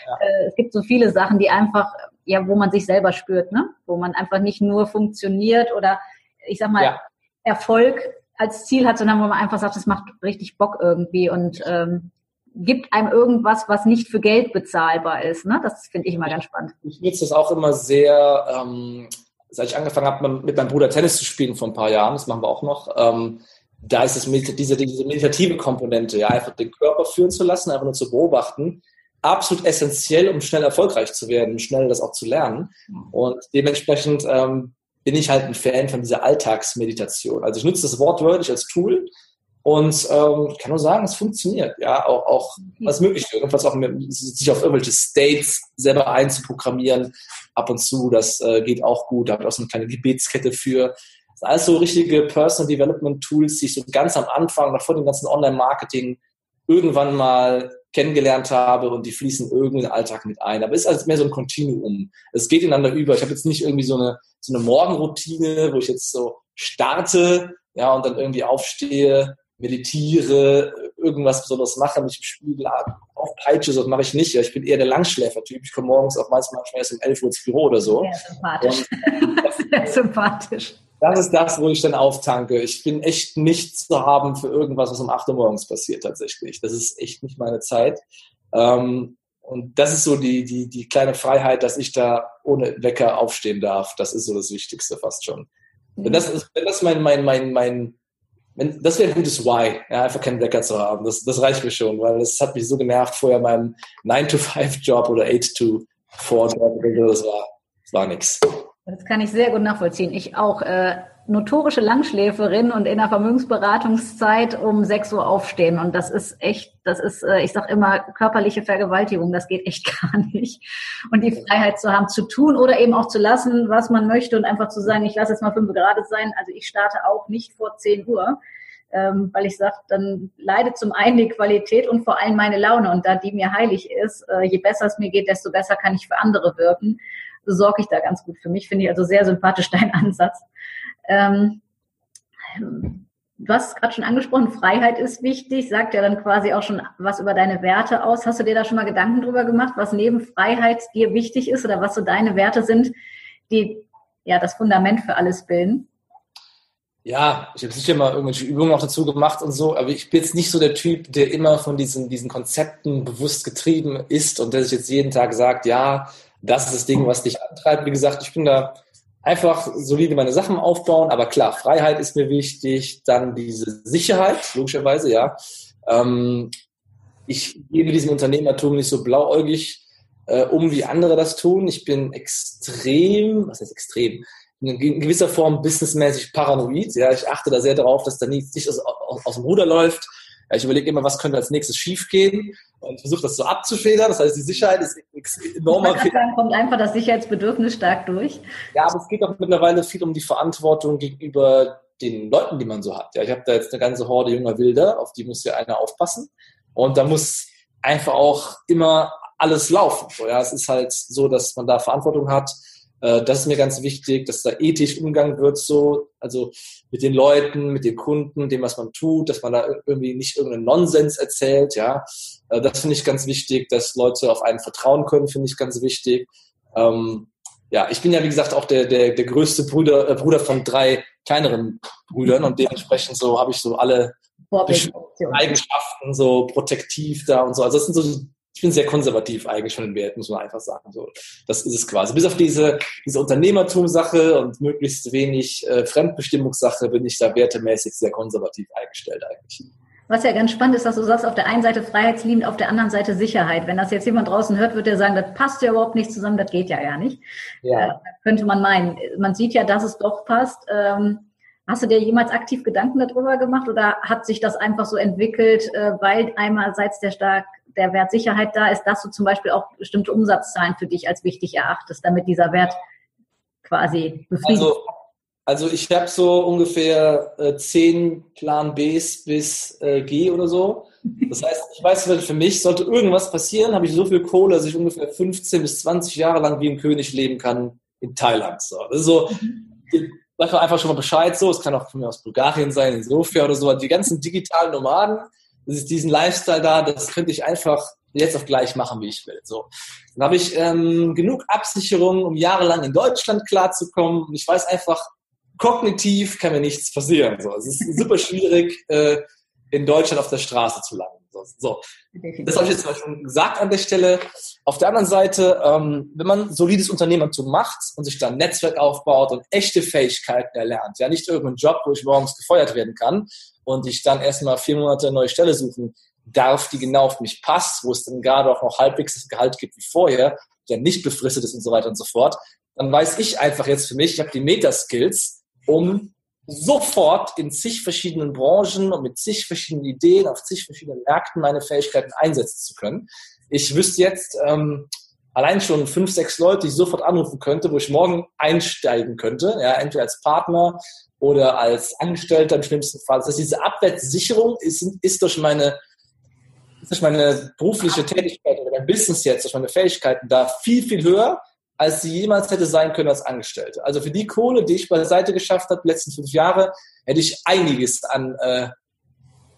Ja. Es gibt so viele Sachen, die einfach, ja, wo man sich selber spürt, ne? Wo man einfach nicht nur funktioniert oder ich sag mal, ja. Erfolg als Ziel hat, sondern wo man einfach sagt, das macht richtig Bock irgendwie und ähm, gibt einem irgendwas, was nicht für Geld bezahlbar ist. Ne? Das finde ich immer ganz spannend. Ich nutze das auch immer sehr ähm, seit ich angefangen habe, mit meinem Bruder Tennis zu spielen vor ein paar Jahren, das machen wir auch noch, ähm, da ist es diese, diese meditative Komponente, ja, einfach den Körper führen zu lassen, einfach nur zu beobachten, absolut essentiell, um schnell erfolgreich zu werden, schnell das auch zu lernen. Und dementsprechend ähm, bin ich halt ein Fan von dieser Alltagsmeditation. Also ich nutze das wortwörtlich als Tool, und ähm, kann nur sagen, es funktioniert. Ja, auch, auch was möglich ist. Irgendwas auch mit, sich auf irgendwelche States selber einzuprogrammieren. Ab und zu, das äh, geht auch gut. Da habe ich auch so eine kleine Gebetskette für. Das sind alles so richtige Personal Development Tools, die ich so ganz am Anfang, noch vor dem ganzen Online-Marketing, irgendwann mal kennengelernt habe und die fließen irgendwie in den Alltag mit ein. Aber es ist also mehr so ein Kontinuum. Es geht ineinander über. Ich habe jetzt nicht irgendwie so eine, so eine Morgenroutine, wo ich jetzt so starte, ja, und dann irgendwie aufstehe, meditiere, irgendwas Besonderes mache, mich im Spiegel aufpeitsche, so mache ich nicht. Ich bin eher der Langschläfer-Typ. Ich komme morgens auch meistens manchmal erst um 11 Uhr ins Büro oder so. Sehr sympathisch. Das, Sehr sympathisch. Das ist das, wo ich dann auftanke. Ich bin echt nicht zu haben für irgendwas, was um 8 Uhr morgens passiert tatsächlich. Das ist echt nicht meine Zeit. Ähm, und das ist so die, die, die kleine Freiheit, dass ich da ohne Wecker aufstehen darf. Das ist so das Wichtigste fast schon. Wenn das, ist, wenn das mein, mein, mein, mein wenn, das wäre ein gutes Why, ja, einfach keinen Wecker zu haben. Das, das reicht mir schon, weil es hat mich so genervt, vorher meinem 9-to-5-Job oder 8-to Vortrag das war, das war nichts. Das kann ich sehr gut nachvollziehen. Ich auch. Äh, notorische Langschläferin und in der Vermögensberatungszeit um 6 Uhr aufstehen. Und das ist echt, das ist, äh, ich sage immer, körperliche Vergewaltigung, das geht echt gar nicht. Und die Freiheit zu haben, zu tun oder eben auch zu lassen, was man möchte und einfach zu sagen, ich lasse jetzt mal fünf Grad sein. Also ich starte auch nicht vor 10 Uhr, ähm, weil ich sage, dann leidet zum einen die Qualität und vor allem meine Laune. Und da die mir heilig ist, äh, je besser es mir geht, desto besser kann ich für andere wirken. So sorge ich da ganz gut für mich. Finde ich also sehr sympathisch dein Ansatz. Ähm, du hast gerade schon angesprochen, Freiheit ist wichtig, sagt ja dann quasi auch schon was über deine Werte aus. Hast du dir da schon mal Gedanken drüber gemacht, was neben Freiheit dir wichtig ist oder was so deine Werte sind, die ja das Fundament für alles bilden? Ja, ich habe sicher mal irgendwelche Übungen auch dazu gemacht und so, aber ich bin jetzt nicht so der Typ, der immer von diesen, diesen Konzepten bewusst getrieben ist und der sich jetzt jeden Tag sagt, ja, das ist das Ding, was dich antreibt. Wie gesagt, ich bin da einfach solide meine Sachen aufbauen. Aber klar, Freiheit ist mir wichtig, dann diese Sicherheit, logischerweise, ja. Ähm, ich mit diesem Unternehmertum nicht so blauäugig äh, um, wie andere das tun. Ich bin extrem, was heißt extrem? In gewisser Form businessmäßig paranoid. Ja, ich achte da sehr darauf, dass da nichts nicht aus, aus, aus dem Ruder läuft. Ich überlege immer, was könnte als nächstes schiefgehen und versuche das so abzufedern. Das heißt, die Sicherheit ist enorm. Dann kommt einfach das Sicherheitsbedürfnis stark durch. Ja, aber es geht auch mittlerweile viel um die Verantwortung gegenüber den Leuten, die man so hat. Ja, ich habe da jetzt eine ganze Horde junger Wilder, auf die muss ja einer aufpassen. Und da muss einfach auch immer alles laufen. So, ja, es ist halt so, dass man da Verantwortung hat das ist mir ganz wichtig, dass da ethisch umgang wird, so, also mit den Leuten, mit den Kunden, dem, was man tut, dass man da irgendwie nicht irgendeinen Nonsens erzählt, ja. Äh, das finde ich ganz wichtig, dass Leute auf einen vertrauen können, finde ich ganz wichtig. Ähm, ja, ich bin ja, wie gesagt, auch der, der, der größte Bruder, äh, Bruder von drei kleineren Brüdern und dementsprechend so habe ich so alle Eigenschaften, so protektiv da und so. Also das sind so ich bin sehr konservativ eigentlich von den Werten, muss man einfach sagen. So, das ist es quasi. Bis auf diese, diese Unternehmertum-Sache und möglichst wenig äh, Fremdbestimmungssache bin ich da wertemäßig sehr konservativ eingestellt eigentlich. Was ja ganz spannend ist, dass du sagst, auf der einen Seite freiheitsliebend, auf der anderen Seite Sicherheit. Wenn das jetzt jemand draußen hört, wird er sagen, das passt ja überhaupt nicht zusammen, das geht ja gar nicht. Ja. Äh, könnte man meinen. Man sieht ja, dass es doch passt. Ähm, Hast du dir jemals aktiv Gedanken darüber gemacht oder hat sich das einfach so entwickelt, äh, weil einerseits der stark der Wert Sicherheit da ist, dass du zum Beispiel auch bestimmte Umsatzzahlen für dich als wichtig erachtest, damit dieser Wert quasi befriedigt also, also ich habe so ungefähr äh, zehn Plan Bs bis äh, G oder so. Das heißt, ich weiß, für mich sollte irgendwas passieren, habe ich so viel Kohle, dass ich ungefähr 15 bis 20 Jahre lang wie ein König leben kann in Thailand. So. Das ist so, sag einfach schon mal Bescheid so. Es kann auch von mir aus Bulgarien sein, in Sofia oder so. Die ganzen digitalen Nomaden, diesen Lifestyle da, das könnte ich einfach jetzt auf gleich machen, wie ich will. So. Dann habe ich ähm, genug Absicherung, um jahrelang in Deutschland klarzukommen. Und ich weiß einfach, kognitiv kann mir nichts passieren. So. Es ist super schwierig, äh, in Deutschland auf der Straße zu landen. So. Das habe ich jetzt mal schon gesagt an der Stelle. Auf der anderen Seite, ähm, wenn man solides Unternehmertum macht und sich dann ein Netzwerk aufbaut und echte Fähigkeiten erlernt, ja nicht irgendeinen Job, wo ich morgens gefeuert werden kann und ich dann erstmal vier Monate eine neue Stelle suchen darf, die genau auf mich passt, wo es dann gerade auch noch halbwegs das Gehalt gibt wie vorher, der nicht befristet ist und so weiter und so fort, dann weiß ich einfach jetzt für mich, ich habe die Metaskills, um sofort in zig verschiedenen Branchen und mit zig verschiedenen Ideen auf zig verschiedenen Märkten meine Fähigkeiten einsetzen zu können. Ich wüsste jetzt ähm, allein schon fünf, sechs Leute, die ich sofort anrufen könnte, wo ich morgen einsteigen könnte, ja, entweder als Partner oder als Angestellter im schlimmsten Fall. Das heißt, diese Abwärtssicherung ist, ist durch meine durch meine berufliche Tätigkeit oder mein Business jetzt, durch meine Fähigkeiten da viel, viel höher, als sie jemals hätte sein können als Angestellte. Also für die Kohle, die ich beiseite geschafft habe, die letzten fünf Jahre, hätte ich einiges an, äh,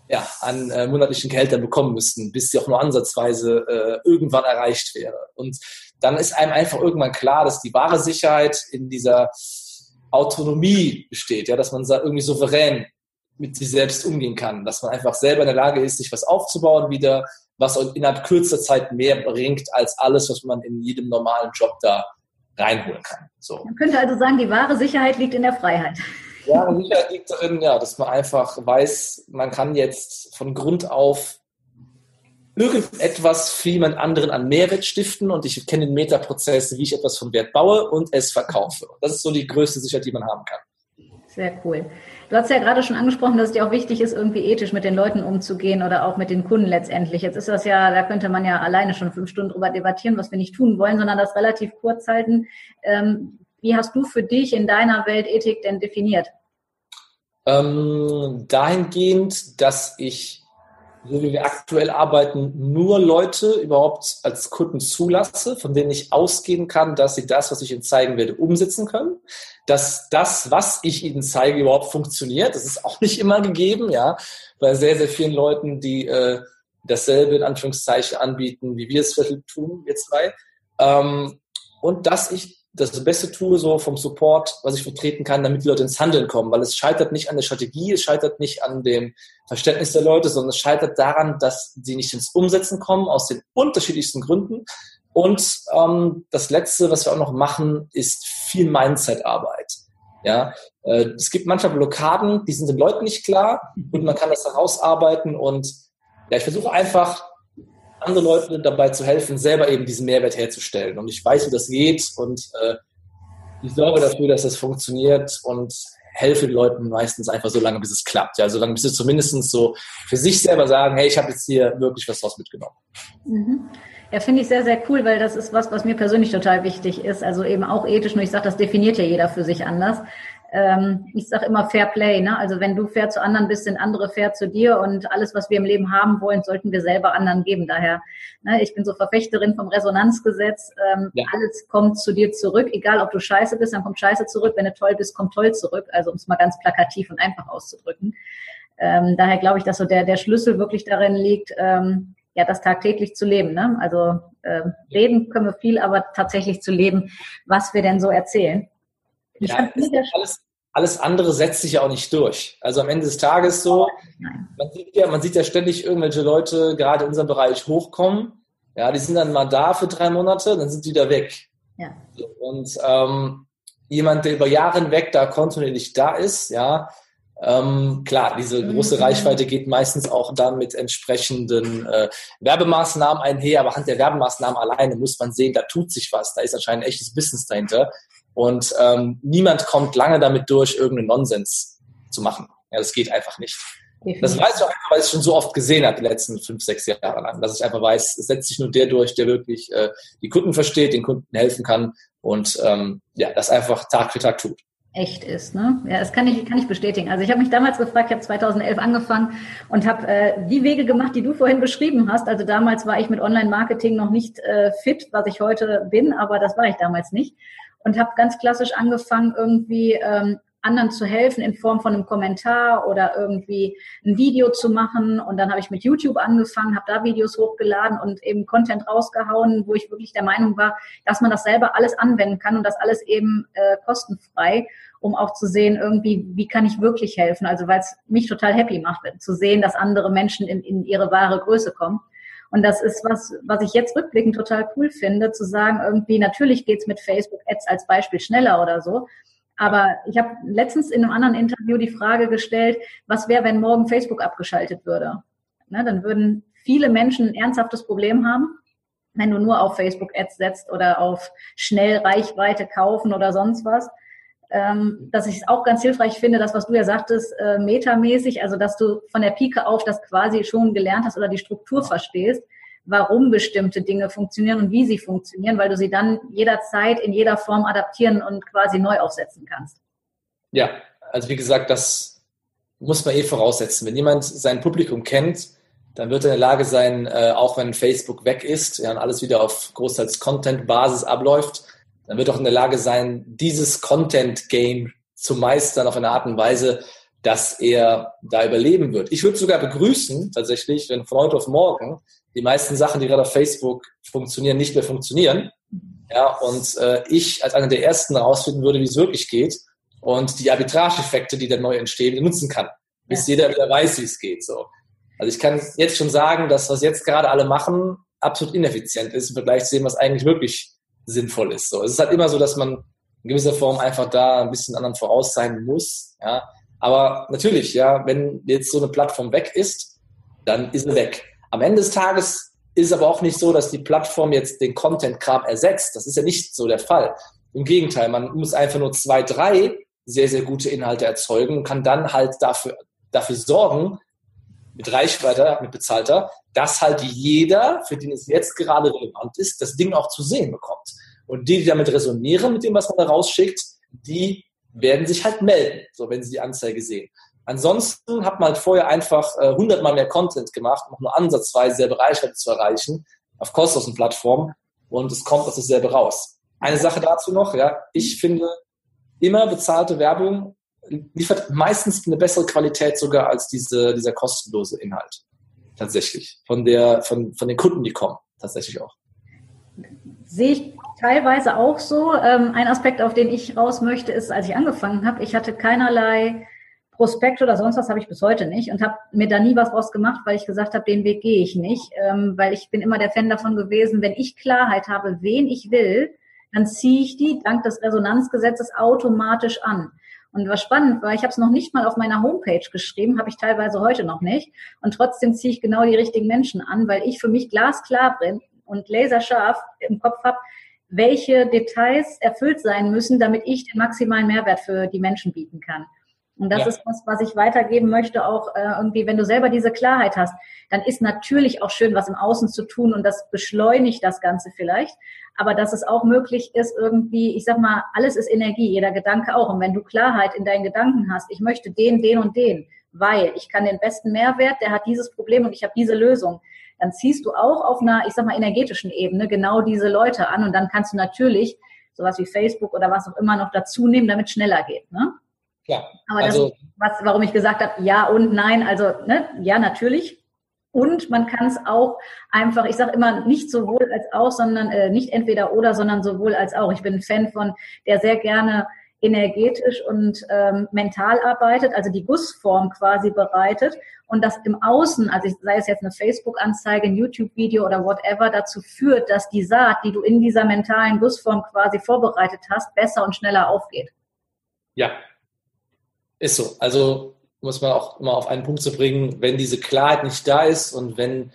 ja, an äh, monatlichen Gehältern bekommen müssen, bis sie auch nur ansatzweise äh, irgendwann erreicht wäre. Und dann ist einem einfach irgendwann klar, dass die wahre Sicherheit in dieser Autonomie besteht, ja, dass man irgendwie souverän mit sich selbst umgehen kann, dass man einfach selber in der Lage ist, sich was aufzubauen wieder, was innerhalb kürzester Zeit mehr bringt als alles, was man in jedem normalen Job da reinholen kann. So. Man könnte also sagen, die wahre Sicherheit liegt in der Freiheit. Ja, die Sicherheit liegt darin, ja, dass man einfach weiß, man kann jetzt von Grund auf irgendetwas für jemand anderen an Mehrwert stiften und ich kenne den Metaprozess, wie ich etwas von Wert baue und es verkaufe. Das ist so die größte Sicherheit, die man haben kann. Sehr cool. Du hast ja gerade schon angesprochen, dass es dir auch wichtig ist, irgendwie ethisch mit den Leuten umzugehen oder auch mit den Kunden letztendlich. Jetzt ist das ja, da könnte man ja alleine schon fünf Stunden drüber debattieren, was wir nicht tun wollen, sondern das relativ kurz halten. Ähm, wie hast du für dich in deiner Welt Ethik denn definiert? Ähm, dahingehend, dass ich so wie wir aktuell arbeiten, nur Leute überhaupt als Kunden zulasse, von denen ich ausgehen kann, dass sie das, was ich ihnen zeigen werde, umsetzen können. Dass das, was ich ihnen zeige, überhaupt funktioniert. Das ist auch nicht immer gegeben, ja, bei sehr, sehr vielen Leuten, die äh, dasselbe in Anführungszeichen anbieten, wie wir es tun, wir zwei. Ähm, und dass ich das beste Tool so vom Support, was ich vertreten kann, damit die Leute ins Handeln kommen, weil es scheitert nicht an der Strategie, es scheitert nicht an dem Verständnis der Leute, sondern es scheitert daran, dass sie nicht ins Umsetzen kommen, aus den unterschiedlichsten Gründen. Und ähm, das Letzte, was wir auch noch machen, ist viel Mindset-Arbeit. Ja, äh, es gibt manchmal Blockaden, die sind den Leuten nicht klar und man kann das herausarbeiten und ja, ich versuche einfach andere Leute dabei zu helfen, selber eben diesen Mehrwert herzustellen. Und ich weiß, wie das geht und äh, ich sorge dafür, dass das funktioniert und helfe den Leuten meistens einfach so lange, bis es klappt. Ja, so lange, bis sie zumindest so für sich selber sagen, hey, ich habe jetzt hier wirklich was draus mitgenommen. Mhm. Ja, finde ich sehr, sehr cool, weil das ist was, was mir persönlich total wichtig ist. Also eben auch ethisch, nur ich sage, das definiert ja jeder für sich anders ähm, ich sage immer Fair Play. Ne? Also wenn du fair zu anderen bist, sind andere fair zu dir und alles, was wir im Leben haben wollen, sollten wir selber anderen geben. Daher, ne, ich bin so Verfechterin vom Resonanzgesetz. Ähm, ja. Alles kommt zu dir zurück. Egal, ob du scheiße bist, dann kommt scheiße zurück. Wenn du toll bist, kommt toll zurück. Also um es mal ganz plakativ und einfach auszudrücken. Ähm, daher glaube ich, dass so der, der Schlüssel wirklich darin liegt, ähm, ja, das tagtäglich zu leben. Ne? Also äh, reden können wir viel, aber tatsächlich zu leben, was wir denn so erzählen. Ja, alles, alles andere setzt sich ja auch nicht durch. Also am Ende des Tages so, man sieht ja, man sieht ja ständig irgendwelche Leute, gerade in unserem Bereich, hochkommen. Ja, die sind dann mal da für drei Monate, dann sind die wieder weg. Ja. Und ähm, jemand, der über Jahre hinweg da kontinuierlich da ist, ja, ähm, klar, diese mhm. große Reichweite geht meistens auch dann mit entsprechenden äh, Werbemaßnahmen einher, aber anhand der Werbemaßnahmen alleine muss man sehen, da tut sich was, da ist anscheinend ein echtes Business dahinter. Und ähm, niemand kommt lange damit durch, irgendeinen Nonsens zu machen. Ja, das geht einfach nicht. Das weiß ich auch einfach, weil ich es schon so oft gesehen habe, die letzten fünf, sechs Jahre lang, dass ich einfach weiß, es setzt sich nur der durch, der wirklich äh, die Kunden versteht, den Kunden helfen kann und ähm, ja, das einfach Tag für Tag tut echt ist. Ne? Ja, das kann ich, kann ich bestätigen. Also ich habe mich damals gefragt, ich habe 2011 angefangen und habe äh, die Wege gemacht, die du vorhin beschrieben hast. Also damals war ich mit Online-Marketing noch nicht äh, fit, was ich heute bin, aber das war ich damals nicht und habe ganz klassisch angefangen, irgendwie ähm, anderen zu helfen in Form von einem Kommentar oder irgendwie ein Video zu machen. Und dann habe ich mit YouTube angefangen, habe da Videos hochgeladen und eben Content rausgehauen, wo ich wirklich der Meinung war, dass man das selber alles anwenden kann und das alles eben äh, kostenfrei, um auch zu sehen, irgendwie, wie kann ich wirklich helfen. Also weil es mich total happy macht, zu sehen, dass andere Menschen in, in ihre wahre Größe kommen. Und das ist was, was ich jetzt rückblickend total cool finde, zu sagen, irgendwie, natürlich geht's mit Facebook-Ads als Beispiel schneller oder so. Aber ich habe letztens in einem anderen Interview die Frage gestellt, was wäre, wenn morgen Facebook abgeschaltet würde? Ne, dann würden viele Menschen ein ernsthaftes Problem haben, wenn du nur auf Facebook-Ads setzt oder auf schnell Reichweite kaufen oder sonst was ähm, dass ich es auch ganz hilfreich finde, das, was du ja sagtest, äh, metamäßig, also dass du von der Pike auf das quasi schon gelernt hast oder die Struktur verstehst, warum bestimmte Dinge funktionieren und wie sie funktionieren, weil du sie dann jederzeit in jeder Form adaptieren und quasi neu aufsetzen kannst. Ja, also wie gesagt, das muss man eh voraussetzen. Wenn jemand sein Publikum kennt, dann wird er in der Lage sein, äh, auch wenn Facebook weg ist ja, und alles wieder auf großteils Content-Basis abläuft, dann wird auch in der Lage sein, dieses Content-Game zu meistern auf eine Art und Weise, dass er da überleben wird. Ich würde sogar begrüßen, tatsächlich, wenn von heute auf morgen die meisten Sachen, die gerade auf Facebook funktionieren, nicht mehr funktionieren. Ja, und äh, ich als einer der ersten herausfinden würde, wie es wirklich geht und die Arbitrage-Effekte, die dann neu entstehen, nutzen kann, bis ja. jeder wieder weiß, wie es geht. So. Also ich kann jetzt schon sagen, dass was jetzt gerade alle machen, absolut ineffizient ist im Vergleich zu dem, was eigentlich wirklich sinnvoll ist. So, es ist halt immer so, dass man in gewisser Form einfach da ein bisschen anderen voraus sein muss. Ja, aber natürlich, ja, wenn jetzt so eine Plattform weg ist, dann ist sie weg. Am Ende des Tages ist es aber auch nicht so, dass die Plattform jetzt den Content-Kram ersetzt. Das ist ja nicht so der Fall. Im Gegenteil, man muss einfach nur zwei, drei sehr, sehr gute Inhalte erzeugen und kann dann halt dafür, dafür sorgen, mit Reichweite, mit bezahlter, dass halt jeder, für den es jetzt gerade relevant ist, das Ding auch zu sehen bekommt. Und die, die damit resonieren mit dem, was man da rausschickt, die werden sich halt melden, so wenn sie die Anzeige sehen. Ansonsten hat man halt vorher einfach äh, hundertmal mehr Content gemacht, um nur ansatzweise selbe Reichweite zu erreichen, auf kostenlosen Plattformen und es kommt aus dasselbe raus. Eine Sache dazu noch, ja, ich finde, immer bezahlte Werbung liefert meistens eine bessere Qualität sogar als diese, dieser kostenlose Inhalt. Tatsächlich. Von der, von, von den Kunden, die kommen. Tatsächlich auch. Sehe ich teilweise auch so. Ähm, ein Aspekt, auf den ich raus möchte, ist, als ich angefangen habe, ich hatte keinerlei Prospekt oder sonst was habe ich bis heute nicht und habe mir da nie was draus gemacht, weil ich gesagt habe, den Weg gehe ich nicht, ähm, weil ich bin immer der Fan davon gewesen, wenn ich Klarheit habe, wen ich will, dann ziehe ich die dank des Resonanzgesetzes automatisch an. Und was spannend war, ich habe es noch nicht mal auf meiner Homepage geschrieben, habe ich teilweise heute noch nicht. Und trotzdem ziehe ich genau die richtigen Menschen an, weil ich für mich glasklar bin und laserscharf im Kopf habe, welche Details erfüllt sein müssen, damit ich den maximalen Mehrwert für die Menschen bieten kann. Und das ja. ist was, was ich weitergeben möchte, auch äh, irgendwie, wenn du selber diese Klarheit hast, dann ist natürlich auch schön, was im Außen zu tun und das beschleunigt das Ganze vielleicht. Aber dass es auch möglich ist, irgendwie, ich sag mal, alles ist Energie, jeder Gedanke auch. Und wenn du Klarheit in deinen Gedanken hast, ich möchte den, den und den, weil ich kann den besten Mehrwert, der hat dieses Problem und ich habe diese Lösung, dann ziehst du auch auf einer, ich sag mal, energetischen Ebene genau diese Leute an und dann kannst du natürlich sowas wie Facebook oder was auch immer noch dazu nehmen, damit es schneller geht. Ne? Klar. Aber also, das, was, warum ich gesagt habe, ja und nein, also ne, ja, natürlich. Und man kann es auch einfach, ich sage immer, nicht sowohl als auch, sondern äh, nicht entweder oder, sondern sowohl als auch. Ich bin ein Fan von, der sehr gerne energetisch und ähm, mental arbeitet, also die Gussform quasi bereitet und das im Außen, also sei es jetzt eine Facebook-Anzeige, ein YouTube-Video oder whatever, dazu führt, dass die Saat, die du in dieser mentalen Gussform quasi vorbereitet hast, besser und schneller aufgeht. Ja, ist so. Also muss man auch immer auf einen Punkt zu bringen, wenn diese Klarheit nicht da ist und wenn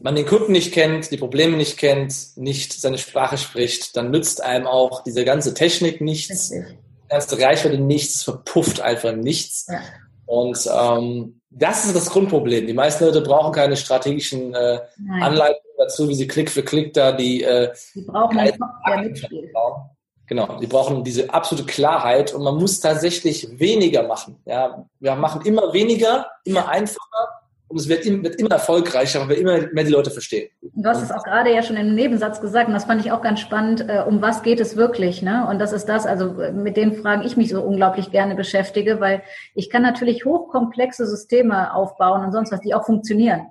man den Kunden nicht kennt, die Probleme nicht kennt, nicht seine Sprache spricht, dann nützt einem auch diese ganze Technik nichts, die ganze Reichweite nichts, verpufft einfach nichts. Ja. Und ähm, das ist das Grundproblem. Die meisten Leute brauchen keine strategischen äh, Anleitungen dazu, wie sie Klick für Klick da die, äh, die brauchen einen Kopf, der mitspielt. Genau, die brauchen diese absolute Klarheit und man muss tatsächlich weniger machen. Ja, wir machen immer weniger, immer einfacher und es wird, wird immer erfolgreicher, weil wir immer mehr die Leute verstehen. Du hast es auch gerade ja schon im Nebensatz gesagt und das fand ich auch ganz spannend. Äh, um was geht es wirklich? Ne? Und das ist das, also mit den Fragen ich mich so unglaublich gerne beschäftige, weil ich kann natürlich hochkomplexe Systeme aufbauen und sonst was, die auch funktionieren.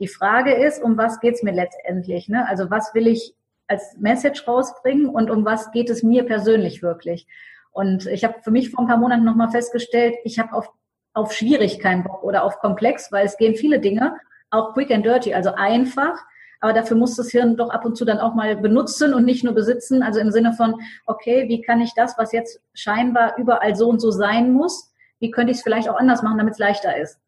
Die Frage ist, um was geht's mir letztendlich? Ne? Also was will ich als Message rausbringen und um was geht es mir persönlich wirklich. Und ich habe für mich vor ein paar Monaten nochmal festgestellt, ich habe auf, auf schwierig keinen Bock oder auf komplex, weil es gehen viele Dinge, auch quick and dirty, also einfach, aber dafür muss das Hirn doch ab und zu dann auch mal benutzen und nicht nur besitzen. Also im Sinne von, okay, wie kann ich das, was jetzt scheinbar überall so und so sein muss, wie könnte ich es vielleicht auch anders machen, damit es leichter ist?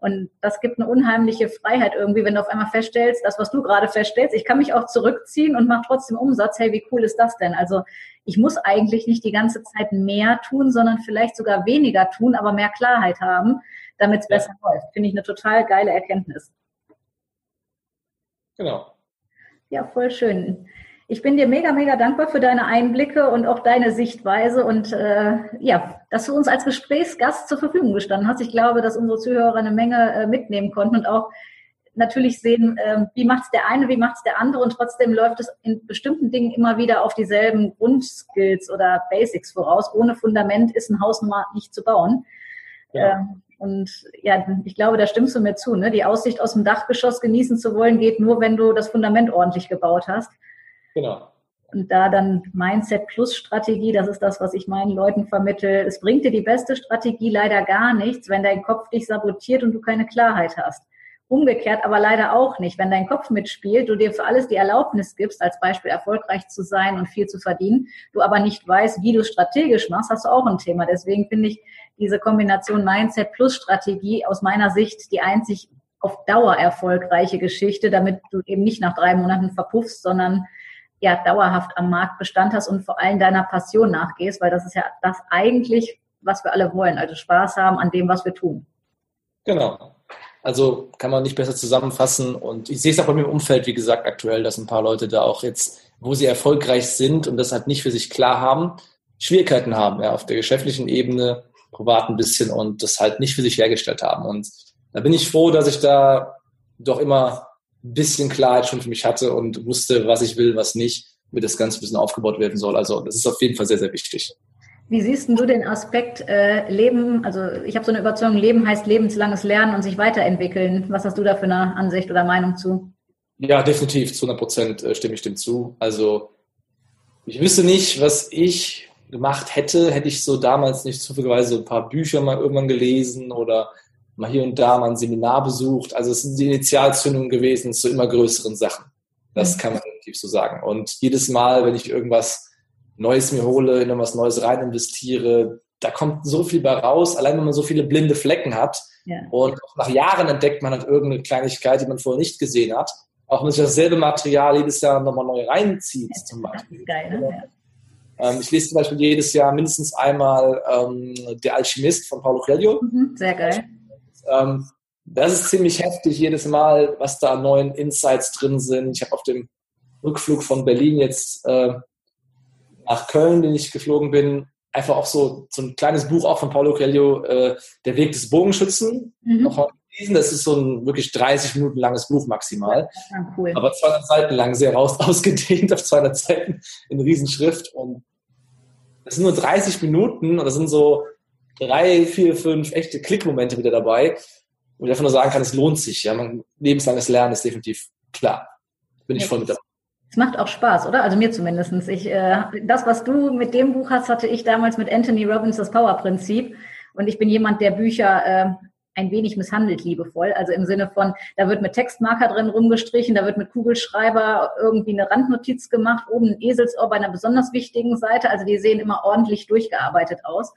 Und das gibt eine unheimliche Freiheit irgendwie, wenn du auf einmal feststellst, das, was du gerade feststellst, ich kann mich auch zurückziehen und mache trotzdem Umsatz. Hey, wie cool ist das denn? Also ich muss eigentlich nicht die ganze Zeit mehr tun, sondern vielleicht sogar weniger tun, aber mehr Klarheit haben, damit es ja. besser läuft. Finde ich eine total geile Erkenntnis. Genau. Ja, voll schön. Ich bin dir mega, mega dankbar für deine Einblicke und auch deine Sichtweise und äh, ja, dass du uns als Gesprächsgast zur Verfügung gestanden hast. Ich glaube, dass unsere Zuhörer eine Menge äh, mitnehmen konnten und auch natürlich sehen, äh, wie macht es der eine, wie macht es der andere und trotzdem läuft es in bestimmten Dingen immer wieder auf dieselben Grundskills oder Basics voraus. Ohne Fundament ist ein Haus nicht zu bauen. Ja. Ähm, und ja, ich glaube, da stimmst du mir zu. Ne? Die Aussicht aus dem Dachgeschoss genießen zu wollen, geht nur, wenn du das Fundament ordentlich gebaut hast. Genau. Und da dann Mindset plus Strategie, das ist das, was ich meinen Leuten vermittel. Es bringt dir die beste Strategie leider gar nichts, wenn dein Kopf dich sabotiert und du keine Klarheit hast. Umgekehrt aber leider auch nicht. Wenn dein Kopf mitspielt, du dir für alles die Erlaubnis gibst, als Beispiel erfolgreich zu sein und viel zu verdienen, du aber nicht weißt, wie du strategisch machst, hast du auch ein Thema. Deswegen finde ich diese Kombination Mindset plus Strategie aus meiner Sicht die einzig auf Dauer erfolgreiche Geschichte, damit du eben nicht nach drei Monaten verpuffst, sondern ja dauerhaft am Markt Bestand hast und vor allem deiner Passion nachgehst, weil das ist ja das eigentlich, was wir alle wollen, also Spaß haben an dem, was wir tun. Genau. Also kann man nicht besser zusammenfassen. Und ich sehe es auch bei mir im Umfeld, wie gesagt, aktuell, dass ein paar Leute da auch jetzt, wo sie erfolgreich sind und das halt nicht für sich klar haben, Schwierigkeiten haben, ja, auf der geschäftlichen Ebene, privat ein bisschen und das halt nicht für sich hergestellt haben. Und da bin ich froh, dass ich da doch immer ein bisschen Klarheit schon für mich hatte und wusste, was ich will, was nicht, wie das Ganze ein bisschen aufgebaut werden soll. Also das ist auf jeden Fall sehr, sehr wichtig. Wie siehst du den Aspekt äh, Leben? Also ich habe so eine Überzeugung, Leben heißt lebenslanges Lernen und sich weiterentwickeln. Was hast du da für eine Ansicht oder Meinung zu? Ja, definitiv, zu 100 Prozent äh, stimme ich dem zu. Also ich wüsste nicht, was ich gemacht hätte, hätte ich so damals nicht zufälligerweise so ein paar Bücher mal irgendwann gelesen oder mal hier und da mal ein Seminar besucht. Also es sind die Initialzündungen gewesen zu immer größeren Sachen. Das mhm. kann man definitiv so sagen. Und jedes Mal, wenn ich irgendwas Neues mir hole, in irgendwas Neues rein investiere, da kommt so viel bei raus, allein wenn man so viele blinde Flecken hat. Ja. Und auch nach Jahren entdeckt man halt irgendeine Kleinigkeit, die man vorher nicht gesehen hat. Auch wenn man sich dasselbe Material jedes Jahr nochmal neu reinzieht, ja, zum Beispiel. Geil, ne? ja. ähm, ich lese zum Beispiel jedes Jahr mindestens einmal ähm, Der Alchemist von Paulo Coelho. Mhm, sehr geil. Ähm, das ist ziemlich heftig jedes Mal, was da an neuen Insights drin sind. Ich habe auf dem Rückflug von Berlin jetzt äh, nach Köln, den ich geflogen bin, einfach auch so, so ein kleines Buch auch von Paulo Coelho, äh, Der Weg des Bogenschützen, mhm. noch mal gelesen. Das ist so ein wirklich 30 Minuten langes Buch maximal. Cool. Aber 200 Seiten lang, sehr raus, ausgedehnt auf 200 Seiten in Riesenschrift. Und das sind nur 30 Minuten und das sind so drei, vier, fünf echte Klickmomente wieder dabei, wo ich einfach nur sagen kann, es lohnt sich. Ja, man, lebenslanges Lernen ist definitiv klar. Bin ich voll mit dabei. Es macht auch Spaß, oder? Also mir zumindest. Ich, äh, das, was du mit dem Buch hast, hatte ich damals mit Anthony Robbins das Power-Prinzip. Und ich bin jemand, der Bücher äh, ein wenig misshandelt, liebevoll. Also im Sinne von, da wird mit Textmarker drin rumgestrichen, da wird mit Kugelschreiber irgendwie eine Randnotiz gemacht, oben ein Eselsohr bei einer besonders wichtigen Seite. Also die sehen immer ordentlich durchgearbeitet aus.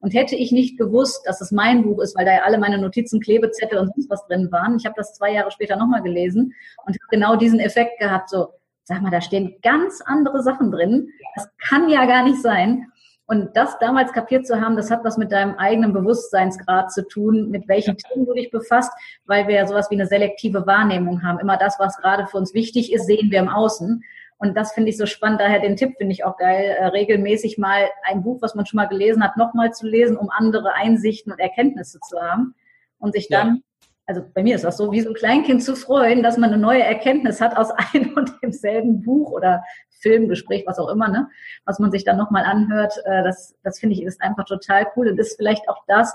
Und hätte ich nicht gewusst, dass es mein Buch ist, weil da ja alle meine Notizen, Klebezettel und sonst was drin waren, ich habe das zwei Jahre später nochmal gelesen und habe genau diesen Effekt gehabt, so, sag mal, da stehen ganz andere Sachen drin. Das kann ja gar nicht sein. Und das damals kapiert zu haben, das hat was mit deinem eigenen Bewusstseinsgrad zu tun, mit welchen. Themen du dich befasst, weil wir ja sowas wie eine selektive Wahrnehmung haben. Immer das, was gerade für uns wichtig ist, sehen wir im Außen. Und das finde ich so spannend. Daher den Tipp finde ich auch geil, äh, regelmäßig mal ein Buch, was man schon mal gelesen hat, nochmal zu lesen, um andere Einsichten und Erkenntnisse zu haben und sich dann also bei mir ist das so, wie so ein Kleinkind zu freuen, dass man eine neue Erkenntnis hat aus einem und demselben Buch oder Filmgespräch, was auch immer, ne, was man sich dann nochmal anhört. Äh, das, das finde ich ist einfach total cool und ist vielleicht auch das,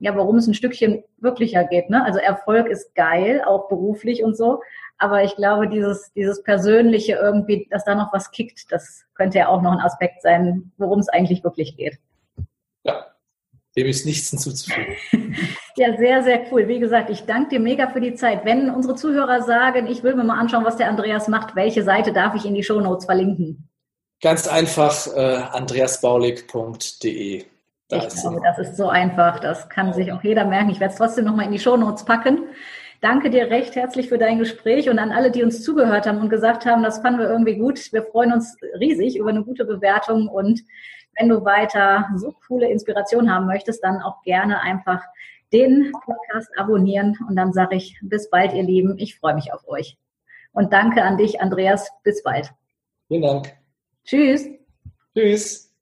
ja, warum es ein Stückchen wirklicher geht. Ne? Also Erfolg ist geil, auch beruflich und so. Aber ich glaube, dieses, dieses Persönliche irgendwie, dass da noch was kickt, das könnte ja auch noch ein Aspekt sein, worum es eigentlich wirklich geht. Ja, dem ist nichts hinzuzufügen. Ja, sehr, sehr cool. Wie gesagt, ich danke dir mega für die Zeit. Wenn unsere Zuhörer sagen, ich will mir mal anschauen, was der Andreas macht, welche Seite darf ich in die Shownotes verlinken? Ganz einfach äh, andreasbaulig.de. Da ich glaube, das ist so einfach. Das kann sich auch jeder merken. Ich werde es trotzdem nochmal in die Shownotes packen. Danke dir recht herzlich für dein Gespräch und an alle, die uns zugehört haben und gesagt haben, das fanden wir irgendwie gut. Wir freuen uns riesig über eine gute Bewertung und wenn du weiter so coole Inspiration haben möchtest, dann auch gerne einfach den Podcast abonnieren und dann sage ich bis bald, ihr Lieben. Ich freue mich auf euch. Und danke an dich, Andreas. Bis bald. Vielen Dank. Tschüss. Tschüss.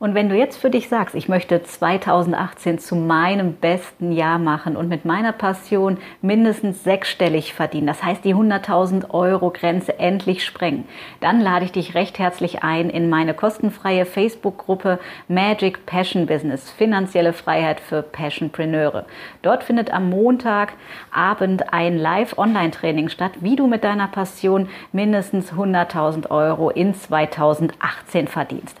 Und wenn du jetzt für dich sagst, ich möchte 2018 zu meinem besten Jahr machen und mit meiner Passion mindestens sechsstellig verdienen, das heißt die 100.000 Euro Grenze endlich sprengen, dann lade ich dich recht herzlich ein in meine kostenfreie Facebook-Gruppe Magic Passion Business, finanzielle Freiheit für Passionpreneure. Dort findet am Montagabend ein Live-Online-Training statt, wie du mit deiner Passion mindestens 100.000 Euro in 2018 verdienst.